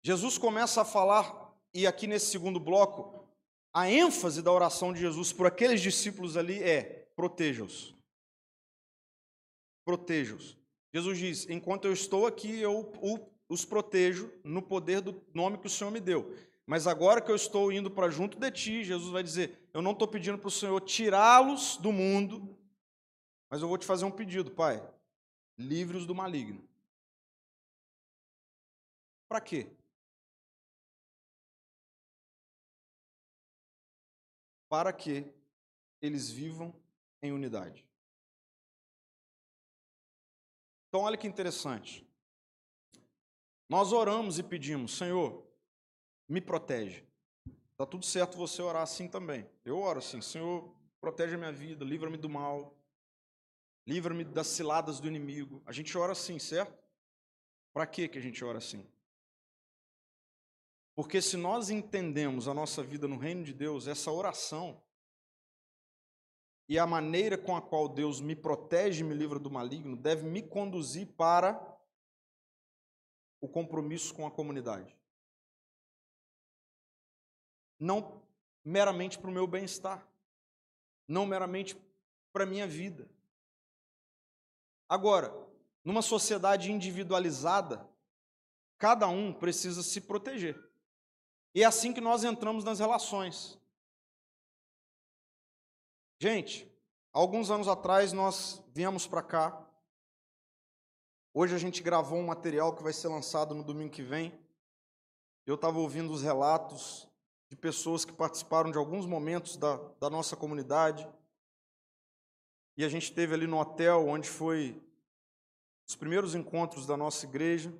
Jesus começa a falar, e aqui nesse segundo bloco, a ênfase da oração de Jesus por aqueles discípulos ali é: proteja-os. Proteja-os. Jesus diz: enquanto eu estou aqui, eu os protejo no poder do nome que o Senhor me deu. Mas agora que eu estou indo para junto de ti, Jesus vai dizer: eu não estou pedindo para o Senhor tirá-los do mundo, mas eu vou te fazer um pedido, Pai. Livre-os do maligno. Para quê? Para que eles vivam em unidade. Então, olha que interessante. Nós oramos e pedimos, Senhor, me protege. Está tudo certo você orar assim também. Eu oro assim, Senhor, protege a minha vida, livra-me do mal, livra-me das ciladas do inimigo. A gente ora assim, certo? Para que a gente ora assim? Porque se nós entendemos a nossa vida no reino de Deus, essa oração e a maneira com a qual Deus me protege e me livra do maligno deve me conduzir para o compromisso com a comunidade. Não meramente para o meu bem-estar, não meramente para a minha vida. Agora, numa sociedade individualizada, cada um precisa se proteger. E é assim que nós entramos nas relações. Gente, alguns anos atrás nós viemos para cá. Hoje a gente gravou um material que vai ser lançado no domingo que vem. Eu estava ouvindo os relatos de pessoas que participaram de alguns momentos da, da nossa comunidade. E a gente teve ali no hotel, onde foi os primeiros encontros da nossa igreja.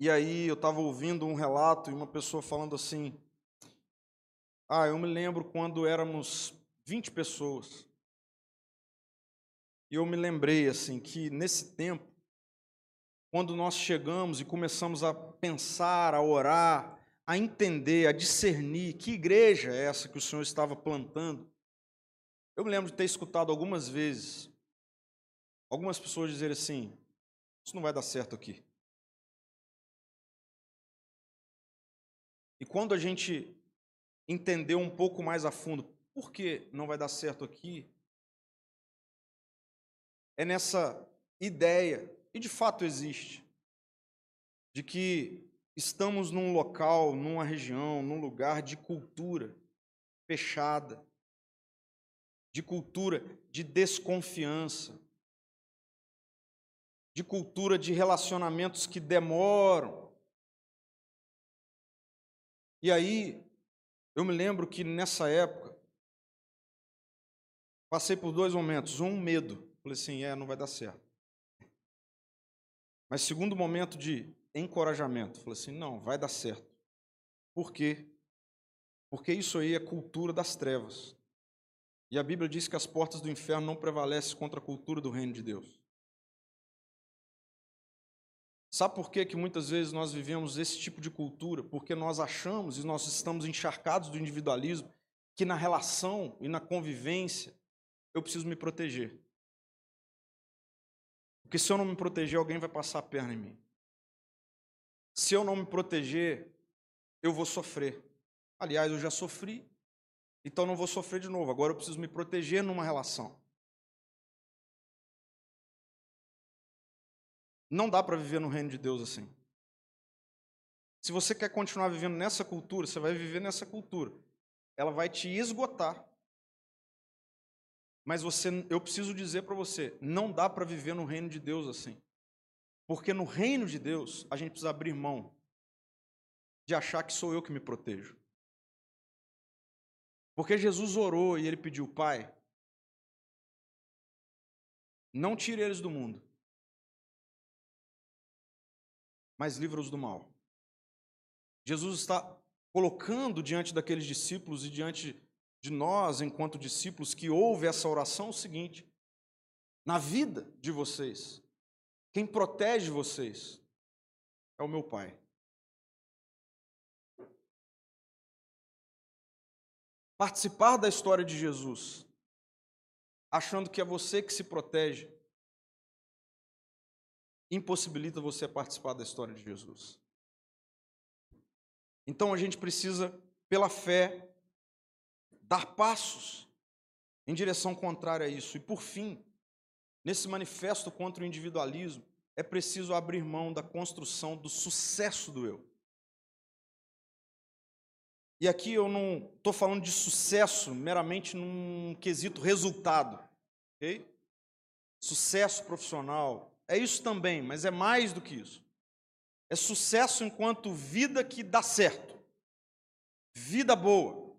E aí eu estava ouvindo um relato e uma pessoa falando assim: Ah, eu me lembro quando éramos 20 pessoas. E eu me lembrei assim que nesse tempo, quando nós chegamos e começamos a pensar, a orar, a entender, a discernir que igreja é essa que o Senhor estava plantando, eu me lembro de ter escutado algumas vezes algumas pessoas dizerem assim: Isso não vai dar certo aqui. E quando a gente entendeu um pouco mais a fundo por que não vai dar certo aqui? É nessa ideia, e de fato existe, de que estamos num local, numa região, num lugar de cultura fechada, de cultura de desconfiança, de cultura de relacionamentos que demoram. E aí, eu me lembro que nessa época, Passei por dois momentos. Um, medo. Falei assim, é, não vai dar certo. Mas segundo momento de encorajamento. Falei assim, não, vai dar certo. Por quê? Porque isso aí é cultura das trevas. E a Bíblia diz que as portas do inferno não prevalecem contra a cultura do reino de Deus. Sabe por que, que muitas vezes nós vivemos esse tipo de cultura? Porque nós achamos e nós estamos encharcados do individualismo que na relação e na convivência eu preciso me proteger. Porque se eu não me proteger, alguém vai passar a perna em mim. Se eu não me proteger, eu vou sofrer. Aliás, eu já sofri, então não vou sofrer de novo. Agora eu preciso me proteger numa relação. Não dá para viver no reino de Deus assim. Se você quer continuar vivendo nessa cultura, você vai viver nessa cultura. Ela vai te esgotar. Mas você, eu preciso dizer para você, não dá para viver no reino de Deus assim. Porque no reino de Deus, a gente precisa abrir mão de achar que sou eu que me protejo. Porque Jesus orou e ele pediu, Pai, não tire eles do mundo, mas livra-os do mal. Jesus está colocando diante daqueles discípulos e diante de nós, enquanto discípulos, que ouve essa oração, o seguinte: na vida de vocês, quem protege vocês é o meu Pai. Participar da história de Jesus, achando que é você que se protege, impossibilita você participar da história de Jesus. Então a gente precisa, pela fé, dar passos em direção contrária a isso. E por fim, nesse manifesto contra o individualismo, é preciso abrir mão da construção do sucesso do eu. E aqui eu não estou falando de sucesso meramente num quesito resultado, ok? Sucesso profissional, é isso também, mas é mais do que isso. É sucesso enquanto vida que dá certo, vida boa,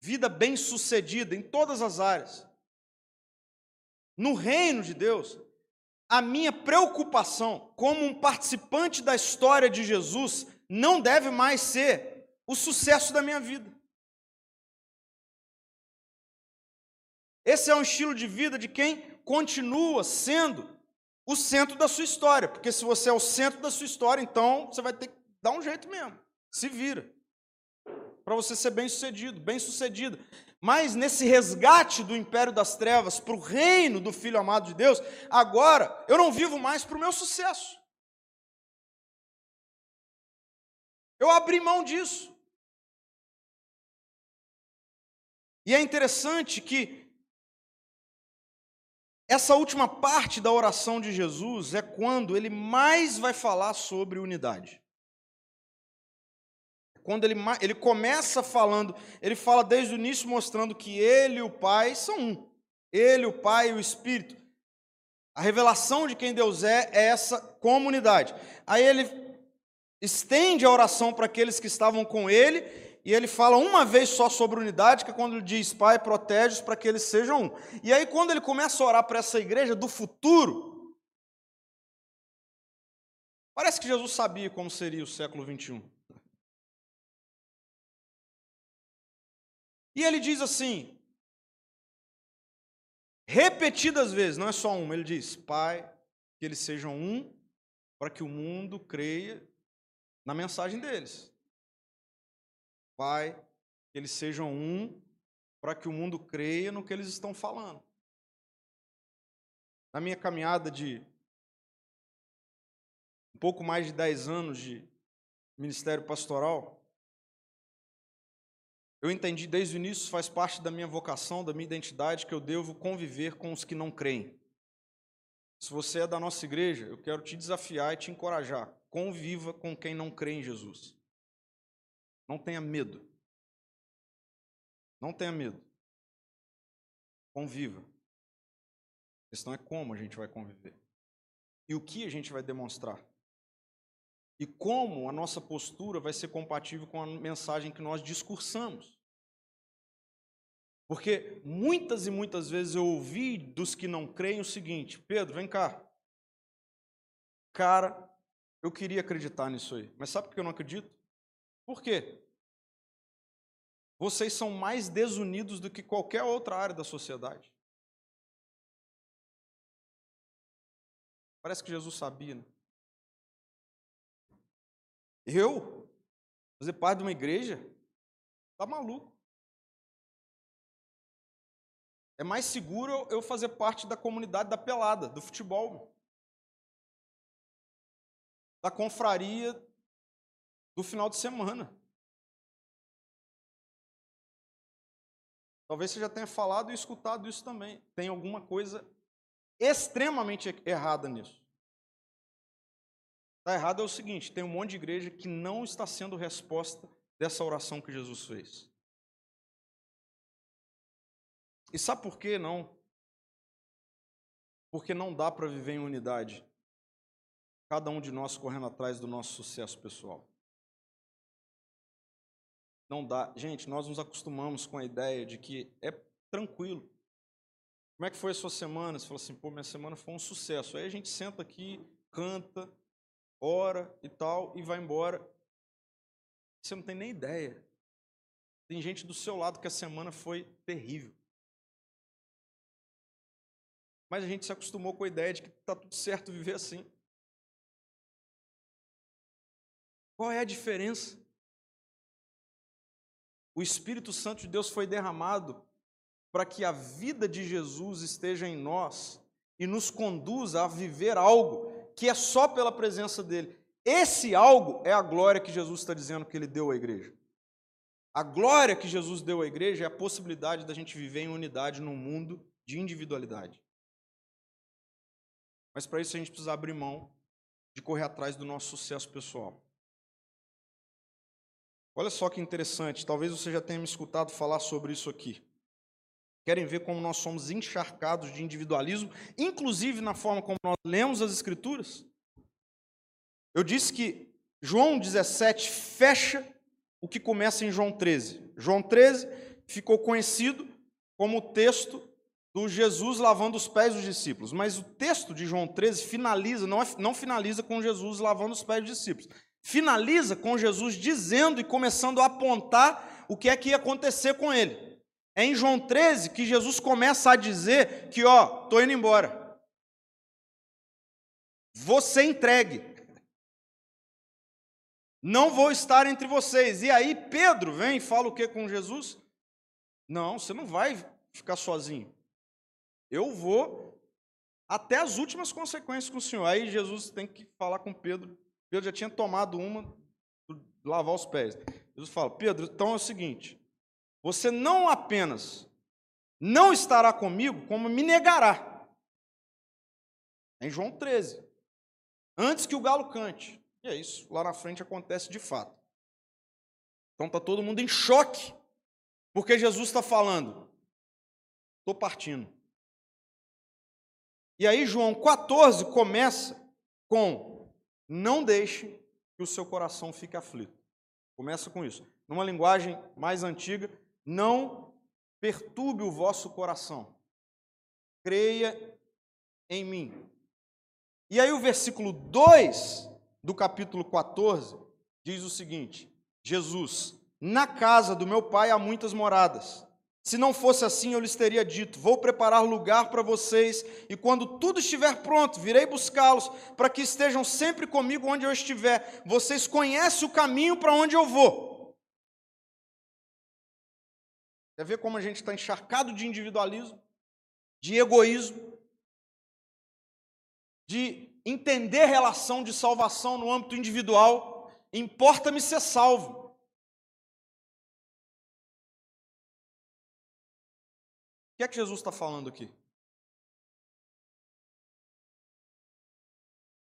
vida bem-sucedida em todas as áreas. No reino de Deus, a minha preocupação como um participante da história de Jesus não deve mais ser o sucesso da minha vida. Esse é um estilo de vida de quem continua sendo o centro da sua história, porque se você é o centro da sua história, então você vai ter que dar um jeito mesmo. Se vira. Para você ser bem-sucedido, bem-sucedido. Mas nesse resgate do império das trevas para o reino do Filho amado de Deus, agora eu não vivo mais para o meu sucesso. Eu abri mão disso. E é interessante que essa última parte da oração de Jesus é quando ele mais vai falar sobre unidade. Quando ele, ele começa falando, ele fala desde o início mostrando que ele e o Pai são um. Ele, o Pai e o Espírito. A revelação de quem Deus é é essa comunidade. Aí ele estende a oração para aqueles que estavam com ele e ele fala uma vez só sobre unidade, que é quando ele diz, Pai, protege-os para que eles sejam um. E aí, quando ele começa a orar para essa igreja do futuro, parece que Jesus sabia como seria o século 21. E ele diz assim, repetidas vezes, não é só uma, ele diz, Pai, que eles sejam um, para que o mundo creia na mensagem deles. Pai, que eles sejam um, para que o mundo creia no que eles estão falando. Na minha caminhada de um pouco mais de 10 anos de ministério pastoral, eu entendi desde o início, faz parte da minha vocação, da minha identidade, que eu devo conviver com os que não creem. Se você é da nossa igreja, eu quero te desafiar e te encorajar. Conviva com quem não crê em Jesus. Não tenha medo. Não tenha medo. Conviva. A questão é como a gente vai conviver. E o que a gente vai demonstrar. E como a nossa postura vai ser compatível com a mensagem que nós discursamos. Porque muitas e muitas vezes eu ouvi dos que não creem o seguinte: Pedro, vem cá. Cara, eu queria acreditar nisso aí, mas sabe por que eu não acredito? Por quê? Vocês são mais desunidos do que qualquer outra área da sociedade. Parece que Jesus sabia. Né? Eu? Fazer parte de uma igreja? Tá maluco. É mais seguro eu fazer parte da comunidade da pelada, do futebol. Da confraria do final de semana. Talvez você já tenha falado e escutado isso também. Tem alguma coisa extremamente errada nisso. Está errado é o seguinte: tem um monte de igreja que não está sendo resposta dessa oração que Jesus fez. E sabe por que não? Porque não dá para viver em unidade. Cada um de nós correndo atrás do nosso sucesso pessoal. Não dá. Gente, nós nos acostumamos com a ideia de que é tranquilo. Como é que foi a sua semana? Você fala assim, pô, minha semana foi um sucesso. Aí a gente senta aqui, canta, ora e tal, e vai embora. Você não tem nem ideia. Tem gente do seu lado que a semana foi terrível. Mas a gente se acostumou com a ideia de que está tudo certo viver assim. Qual é a diferença? O Espírito Santo de Deus foi derramado para que a vida de Jesus esteja em nós e nos conduza a viver algo que é só pela presença dele. Esse algo é a glória que Jesus está dizendo que ele deu à igreja. A glória que Jesus deu à igreja é a possibilidade da gente viver em unidade num mundo de individualidade. Mas para isso a gente precisa abrir mão de correr atrás do nosso sucesso pessoal. Olha só que interessante, talvez você já tenha me escutado falar sobre isso aqui. Querem ver como nós somos encharcados de individualismo, inclusive na forma como nós lemos as Escrituras? Eu disse que João 17 fecha o que começa em João 13. João 13 ficou conhecido como o texto do Jesus lavando os pés dos discípulos. Mas o texto de João 13 finaliza, não, é, não finaliza com Jesus lavando os pés dos discípulos. Finaliza com Jesus dizendo e começando a apontar o que é que ia acontecer com ele. É em João 13 que Jesus começa a dizer que, ó, estou indo embora. Você entregue. Não vou estar entre vocês. E aí Pedro vem e fala o que com Jesus? Não, você não vai ficar sozinho. Eu vou até as últimas consequências com o Senhor. Aí Jesus tem que falar com Pedro. Pedro já tinha tomado uma, lavar os pés. Jesus fala: Pedro, então é o seguinte: você não apenas não estará comigo, como me negará. Em João 13. Antes que o galo cante. E é isso, lá na frente acontece de fato. Então está todo mundo em choque, porque Jesus está falando: estou partindo. E aí, João 14 começa com: Não deixe que o seu coração fique aflito. Começa com isso. Numa linguagem mais antiga, não perturbe o vosso coração. Creia em mim. E aí, o versículo 2 do capítulo 14 diz o seguinte: Jesus, na casa do meu pai há muitas moradas. Se não fosse assim, eu lhes teria dito: Vou preparar lugar para vocês, e quando tudo estiver pronto, virei buscá-los, para que estejam sempre comigo onde eu estiver. Vocês conhecem o caminho para onde eu vou. Quer ver como a gente está encharcado de individualismo, de egoísmo, de entender relação de salvação no âmbito individual? Importa-me ser salvo. que é que Jesus está falando aqui?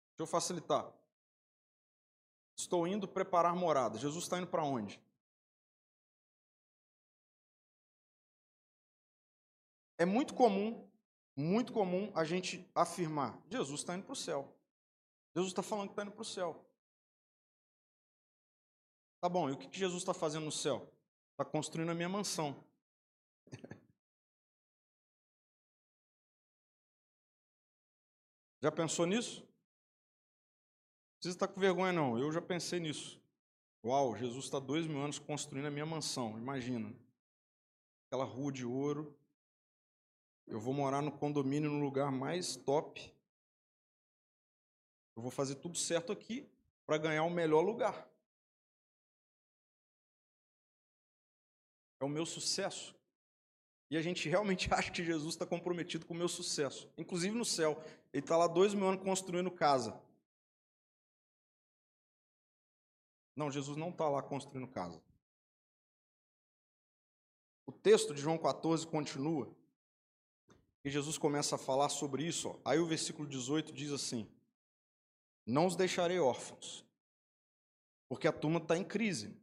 Deixa eu facilitar. Estou indo preparar morada. Jesus está indo para onde? É muito comum, muito comum a gente afirmar: Jesus está indo para o céu. Jesus está falando que está indo para o céu. Tá bom, e o que Jesus está fazendo no céu? Está construindo a minha mansão. Já pensou nisso? Não precisa estar com vergonha, não. Eu já pensei nisso. Uau, Jesus está dois mil anos construindo a minha mansão, imagina. Aquela rua de ouro. Eu vou morar no condomínio no lugar mais top. Eu vou fazer tudo certo aqui para ganhar o melhor lugar. É o meu sucesso. E a gente realmente acha que Jesus está comprometido com o meu sucesso, inclusive no céu. Ele está lá dois mil anos construindo casa. Não, Jesus não está lá construindo casa. O texto de João 14 continua. E Jesus começa a falar sobre isso. Ó. Aí o versículo 18 diz assim: Não os deixarei órfãos, porque a turma está em crise.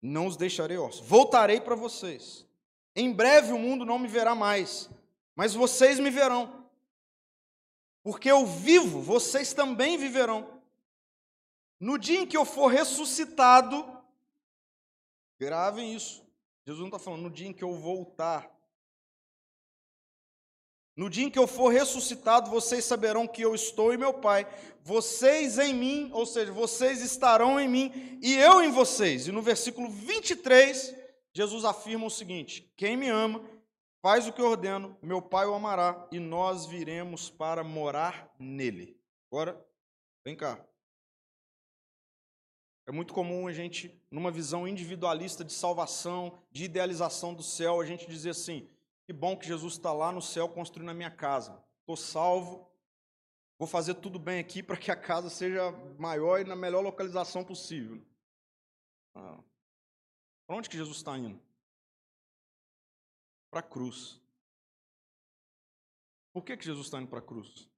Não os deixarei órfãos. Voltarei para vocês. Em breve o mundo não me verá mais, mas vocês me verão. Porque eu vivo, vocês também viverão. No dia em que eu for ressuscitado, gravem isso. Jesus não está falando no dia em que eu voltar. No dia em que eu for ressuscitado, vocês saberão que eu estou em meu Pai, vocês em mim, ou seja, vocês estarão em mim e eu em vocês. E no versículo 23, Jesus afirma o seguinte: Quem me ama, faz o que eu ordeno, meu Pai o amará e nós viremos para morar nele. Agora, vem cá. É muito comum a gente, numa visão individualista de salvação, de idealização do céu, a gente dizer assim: que bom que Jesus está lá no céu construindo a minha casa. Estou salvo. Vou fazer tudo bem aqui para que a casa seja maior e na melhor localização possível. Ah. Para onde que Jesus está indo? Para a cruz. Por que, que Jesus está indo para a cruz?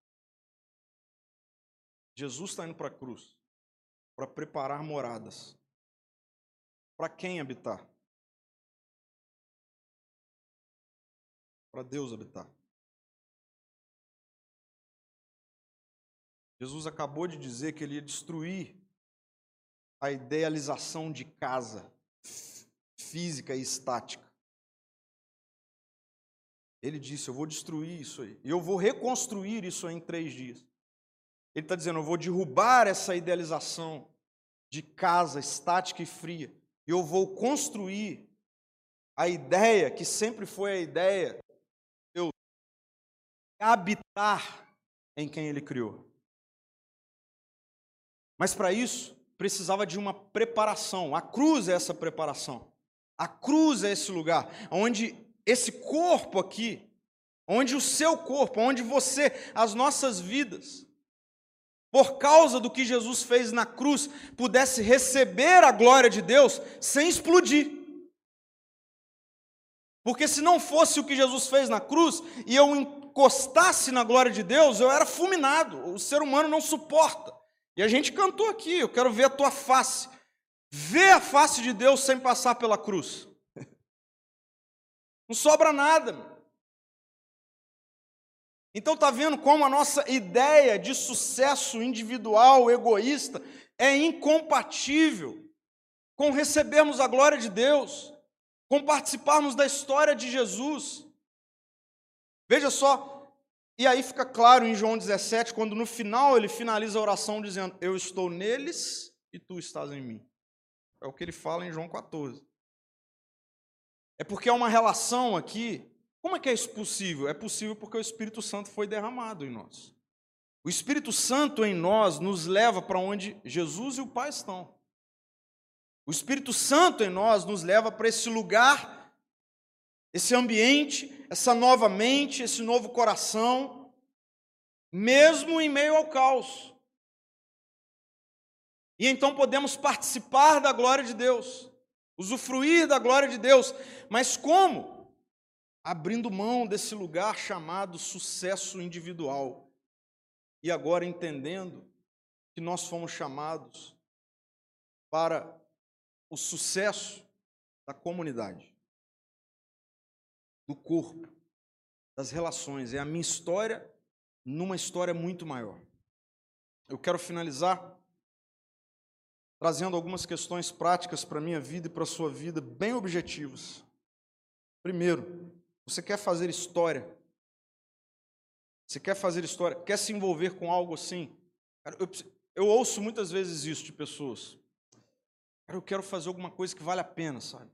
Jesus está indo para a cruz para preparar moradas. Para quem habitar? Para Deus habitar. Jesus acabou de dizer que ele ia destruir a idealização de casa física e estática. Ele disse: Eu vou destruir isso aí. E eu vou reconstruir isso aí em três dias. Ele está dizendo: Eu vou derrubar essa idealização de casa estática e fria. E eu vou construir a ideia que sempre foi a ideia habitar em quem ele criou. Mas para isso, precisava de uma preparação. A cruz é essa preparação. A cruz é esse lugar onde esse corpo aqui, onde o seu corpo, onde você, as nossas vidas, por causa do que Jesus fez na cruz, pudesse receber a glória de Deus sem explodir. Porque se não fosse o que Jesus fez na cruz, e eu encostasse na glória de Deus, eu era fulminado. O ser humano não suporta. E a gente cantou aqui, eu quero ver a tua face. Ver a face de Deus sem passar pela cruz. Não sobra nada. Então tá vendo como a nossa ideia de sucesso individual, egoísta, é incompatível com recebermos a glória de Deus, com participarmos da história de Jesus. Veja só, e aí fica claro em João 17, quando no final ele finaliza a oração dizendo: Eu estou neles e tu estás em mim. É o que ele fala em João 14. É porque é uma relação aqui. Como é que é isso possível? É possível porque o Espírito Santo foi derramado em nós. O Espírito Santo em nós nos leva para onde Jesus e o Pai estão. O Espírito Santo em nós nos leva para esse lugar esse ambiente, essa nova mente, esse novo coração, mesmo em meio ao caos. E então podemos participar da glória de Deus, usufruir da glória de Deus, mas como? Abrindo mão desse lugar chamado sucesso individual. E agora entendendo que nós fomos chamados para o sucesso da comunidade do corpo, das relações. É a minha história numa história muito maior. Eu quero finalizar trazendo algumas questões práticas para a minha vida e para a sua vida, bem objetivas. Primeiro, você quer fazer história? Você quer fazer história? Quer se envolver com algo assim? Cara, eu, eu ouço muitas vezes isso de pessoas. Cara, eu quero fazer alguma coisa que vale a pena, sabe?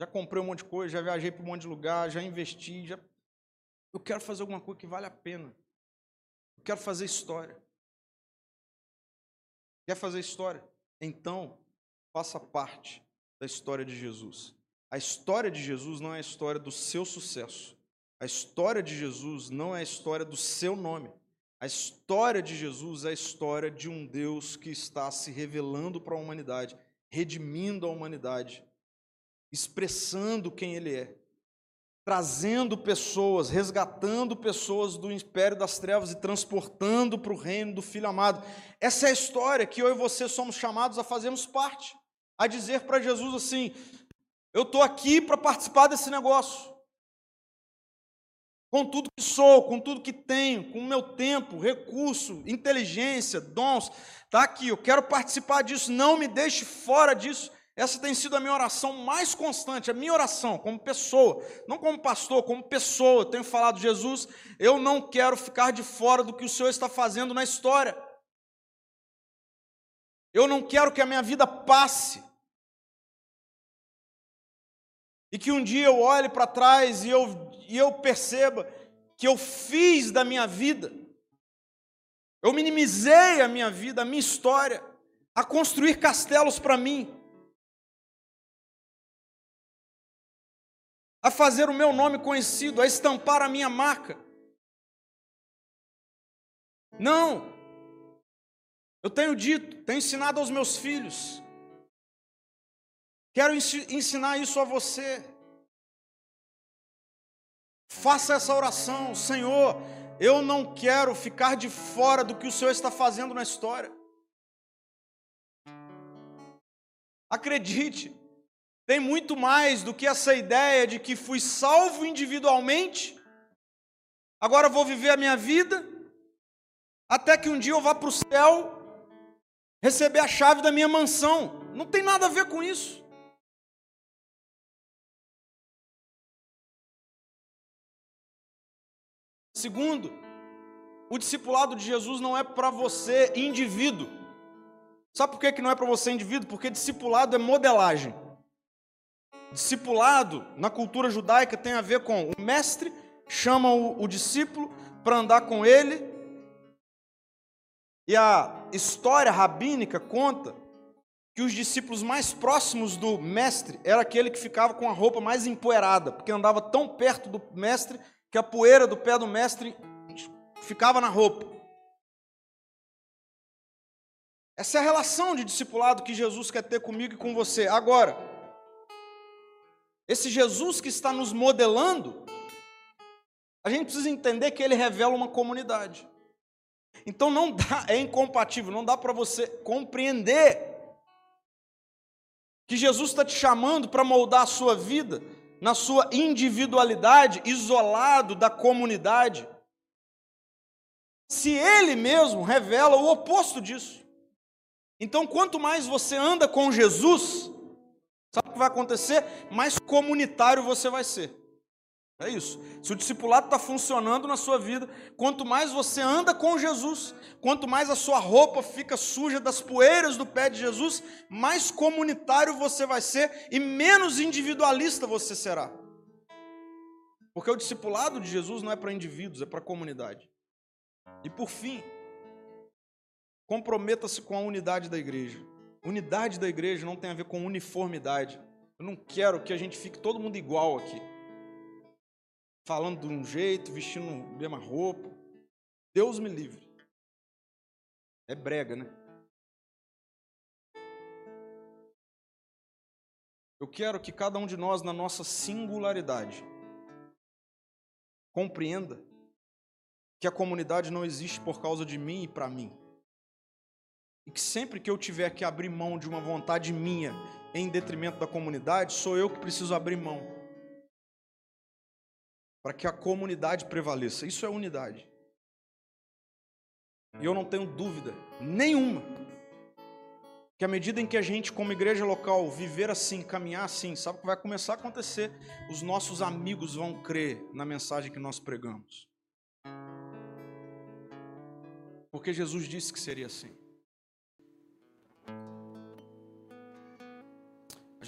Já comprei um monte de coisa, já viajei para um monte de lugar, já investi, já. Eu quero fazer alguma coisa que vale a pena. Eu quero fazer história. Quer fazer história? Então, faça parte da história de Jesus. A história de Jesus não é a história do seu sucesso. A história de Jesus não é a história do seu nome. A história de Jesus é a história de um Deus que está se revelando para a humanidade, redimindo a humanidade expressando quem ele é. trazendo pessoas, resgatando pessoas do império das trevas e transportando para o reino do Filho amado. Essa é a história que eu e você somos chamados a fazermos parte, a dizer para Jesus assim: eu estou aqui para participar desse negócio. Com tudo que sou, com tudo que tenho, com o meu tempo, recurso, inteligência, dons, está aqui, eu quero participar disso, não me deixe fora disso. Essa tem sido a minha oração mais constante, a minha oração como pessoa, não como pastor, como pessoa. Eu tenho falado, Jesus, eu não quero ficar de fora do que o Senhor está fazendo na história. Eu não quero que a minha vida passe. E que um dia eu olhe para trás e eu, e eu perceba que eu fiz da minha vida, eu minimizei a minha vida, a minha história, a construir castelos para mim. A fazer o meu nome conhecido, a estampar a minha marca. Não. Eu tenho dito, tenho ensinado aos meus filhos. Quero ensinar isso a você. Faça essa oração, Senhor. Eu não quero ficar de fora do que o Senhor está fazendo na história. Acredite, tem muito mais do que essa ideia de que fui salvo individualmente, agora vou viver a minha vida, até que um dia eu vá para o céu receber a chave da minha mansão. Não tem nada a ver com isso. Segundo, o discipulado de Jesus não é para você indivíduo. Sabe por que não é para você indivíduo? Porque discipulado é modelagem. Discipulado, na cultura judaica, tem a ver com o mestre chama o, o discípulo para andar com ele. E a história rabínica conta que os discípulos mais próximos do mestre era aquele que ficava com a roupa mais empoeirada, porque andava tão perto do mestre que a poeira do pé do mestre ficava na roupa. Essa é a relação de discipulado que Jesus quer ter comigo e com você. Agora, esse Jesus que está nos modelando, a gente precisa entender que ele revela uma comunidade. Então não dá, é incompatível, não dá para você compreender que Jesus está te chamando para moldar a sua vida na sua individualidade, isolado da comunidade, se ele mesmo revela o oposto disso. Então, quanto mais você anda com Jesus, Sabe o que vai acontecer? Mais comunitário você vai ser. É isso. Se o discipulado está funcionando na sua vida, quanto mais você anda com Jesus, quanto mais a sua roupa fica suja das poeiras do pé de Jesus, mais comunitário você vai ser e menos individualista você será. Porque o discipulado de Jesus não é para indivíduos, é para a comunidade. E por fim, comprometa-se com a unidade da igreja. Unidade da igreja não tem a ver com uniformidade. Eu não quero que a gente fique todo mundo igual aqui. Falando de um jeito, vestindo a mesma roupa. Deus me livre. É brega, né? Eu quero que cada um de nós, na nossa singularidade, compreenda que a comunidade não existe por causa de mim e para mim. E que sempre que eu tiver que abrir mão de uma vontade minha em detrimento da comunidade, sou eu que preciso abrir mão. Para que a comunidade prevaleça. Isso é unidade. E eu não tenho dúvida nenhuma que à medida em que a gente, como igreja local, viver assim, caminhar assim, sabe o que vai começar a acontecer? Os nossos amigos vão crer na mensagem que nós pregamos. Porque Jesus disse que seria assim.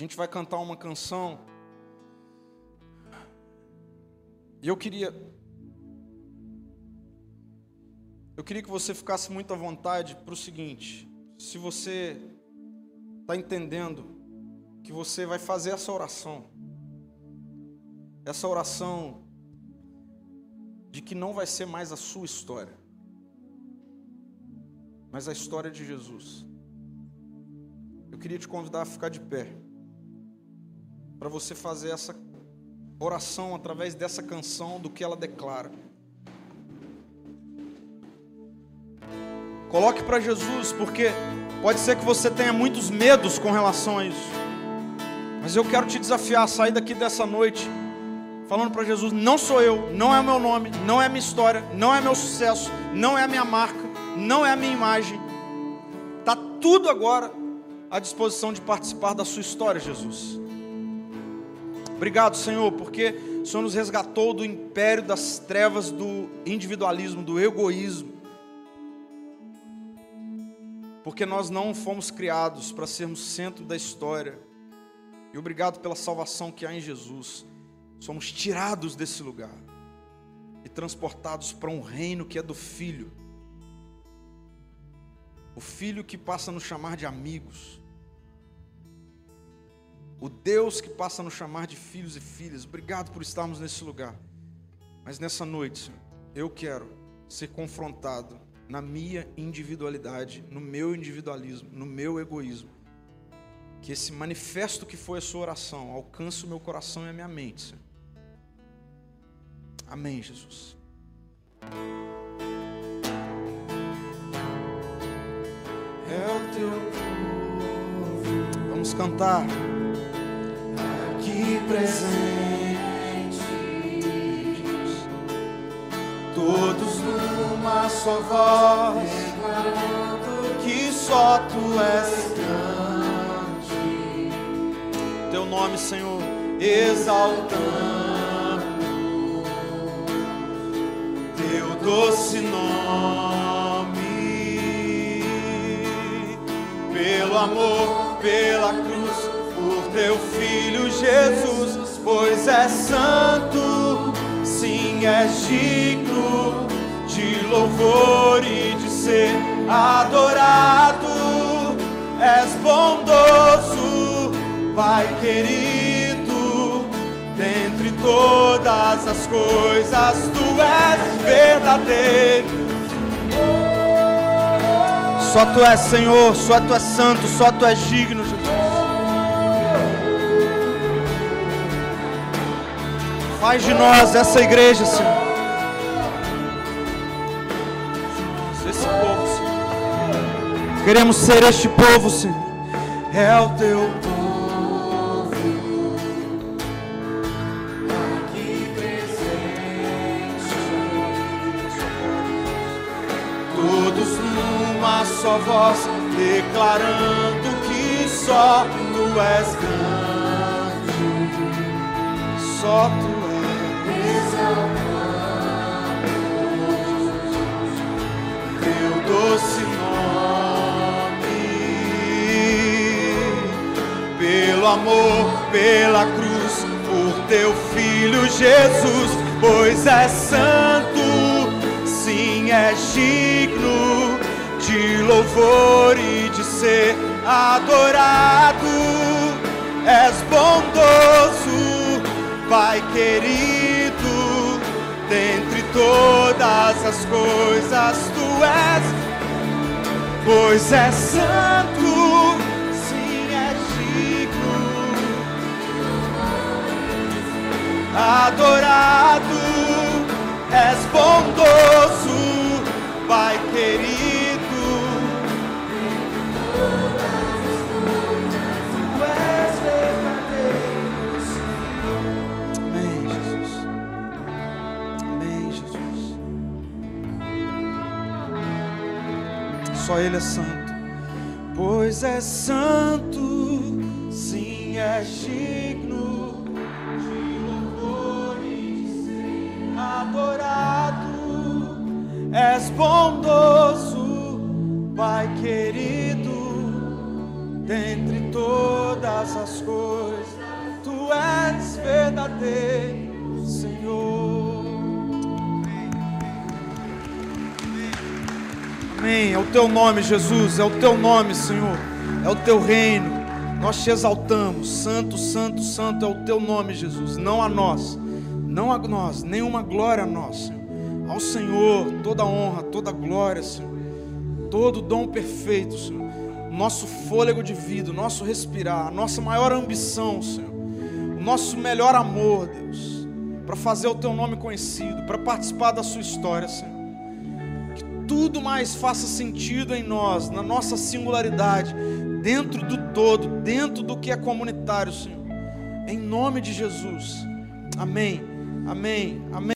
Gente vai cantar uma canção. E eu queria. Eu queria que você ficasse muito à vontade para o seguinte: se você está entendendo que você vai fazer essa oração, essa oração de que não vai ser mais a sua história, mas a história de Jesus. Eu queria te convidar a ficar de pé para você fazer essa oração através dessa canção, do que ela declara. Coloque para Jesus, porque pode ser que você tenha muitos medos com relação a isso. Mas eu quero te desafiar a sair daqui dessa noite falando para Jesus: não sou eu, não é o meu nome, não é a minha história, não é meu sucesso, não é a minha marca, não é a minha imagem. Está tudo agora à disposição de participar da sua história, Jesus. Obrigado, Senhor, porque o Senhor nos resgatou do império das trevas, do individualismo, do egoísmo. Porque nós não fomos criados para sermos centro da história. E obrigado pela salvação que há em Jesus. Somos tirados desse lugar e transportados para um reino que é do Filho. O Filho que passa a nos chamar de amigos o Deus que passa a nos chamar de filhos e filhas. Obrigado por estarmos nesse lugar. Mas nessa noite, eu quero ser confrontado na minha individualidade, no meu individualismo, no meu egoísmo. Que esse manifesto que foi a sua oração alcance o meu coração e a minha mente. Senhor. Amém, Jesus. É o teu povo. Vamos cantar aqui presentes, todos numa só voz, declarando que só tu és grande. Teu nome, Senhor, exaltando. Teu doce nome, pelo amor, pela cruz teu filho Jesus, pois é santo, sim, é digno de louvor e de ser adorado. És bondoso, Pai querido, dentre todas as coisas, tu és verdadeiro. Só tu és Senhor, só tu és santo, só tu és digno, Jesus. Faz de nós essa igreja, Senhor. Esse povo, Senhor. Queremos ser este povo, Senhor. É o teu povo. Aqui presente. Todos numa só voz, declarando que só tu és grande. Só tu pela cruz, por teu filho Jesus, pois é santo, sim, é digno de louvor e de ser adorado, és bondoso, Pai querido todas as coisas tu és, pois é santo, sim é digno, adorado, és bondoso, Pai querido. Só Ele é santo. Pois é santo, sim, é digno de louvor de ser adorado. És bondoso, Pai querido, dentre todas as coisas, Tu és verdadeiro, Senhor. Amém. É o teu nome, Jesus. É o teu nome, Senhor. É o teu reino. Nós te exaltamos. Santo, santo, santo é o teu nome, Jesus. Não a nós. Não a nós. Nenhuma glória a nós, Senhor. Ao Senhor toda honra, toda glória, Senhor. Todo dom perfeito, Senhor. Nosso fôlego de vida, nosso respirar, nossa maior ambição, Senhor. O nosso melhor amor, Deus, para fazer o teu nome conhecido, para participar da sua história, Senhor. Tudo mais faça sentido em nós, na nossa singularidade, dentro do todo, dentro do que é comunitário, Senhor. Em nome de Jesus. Amém. Amém. Amém.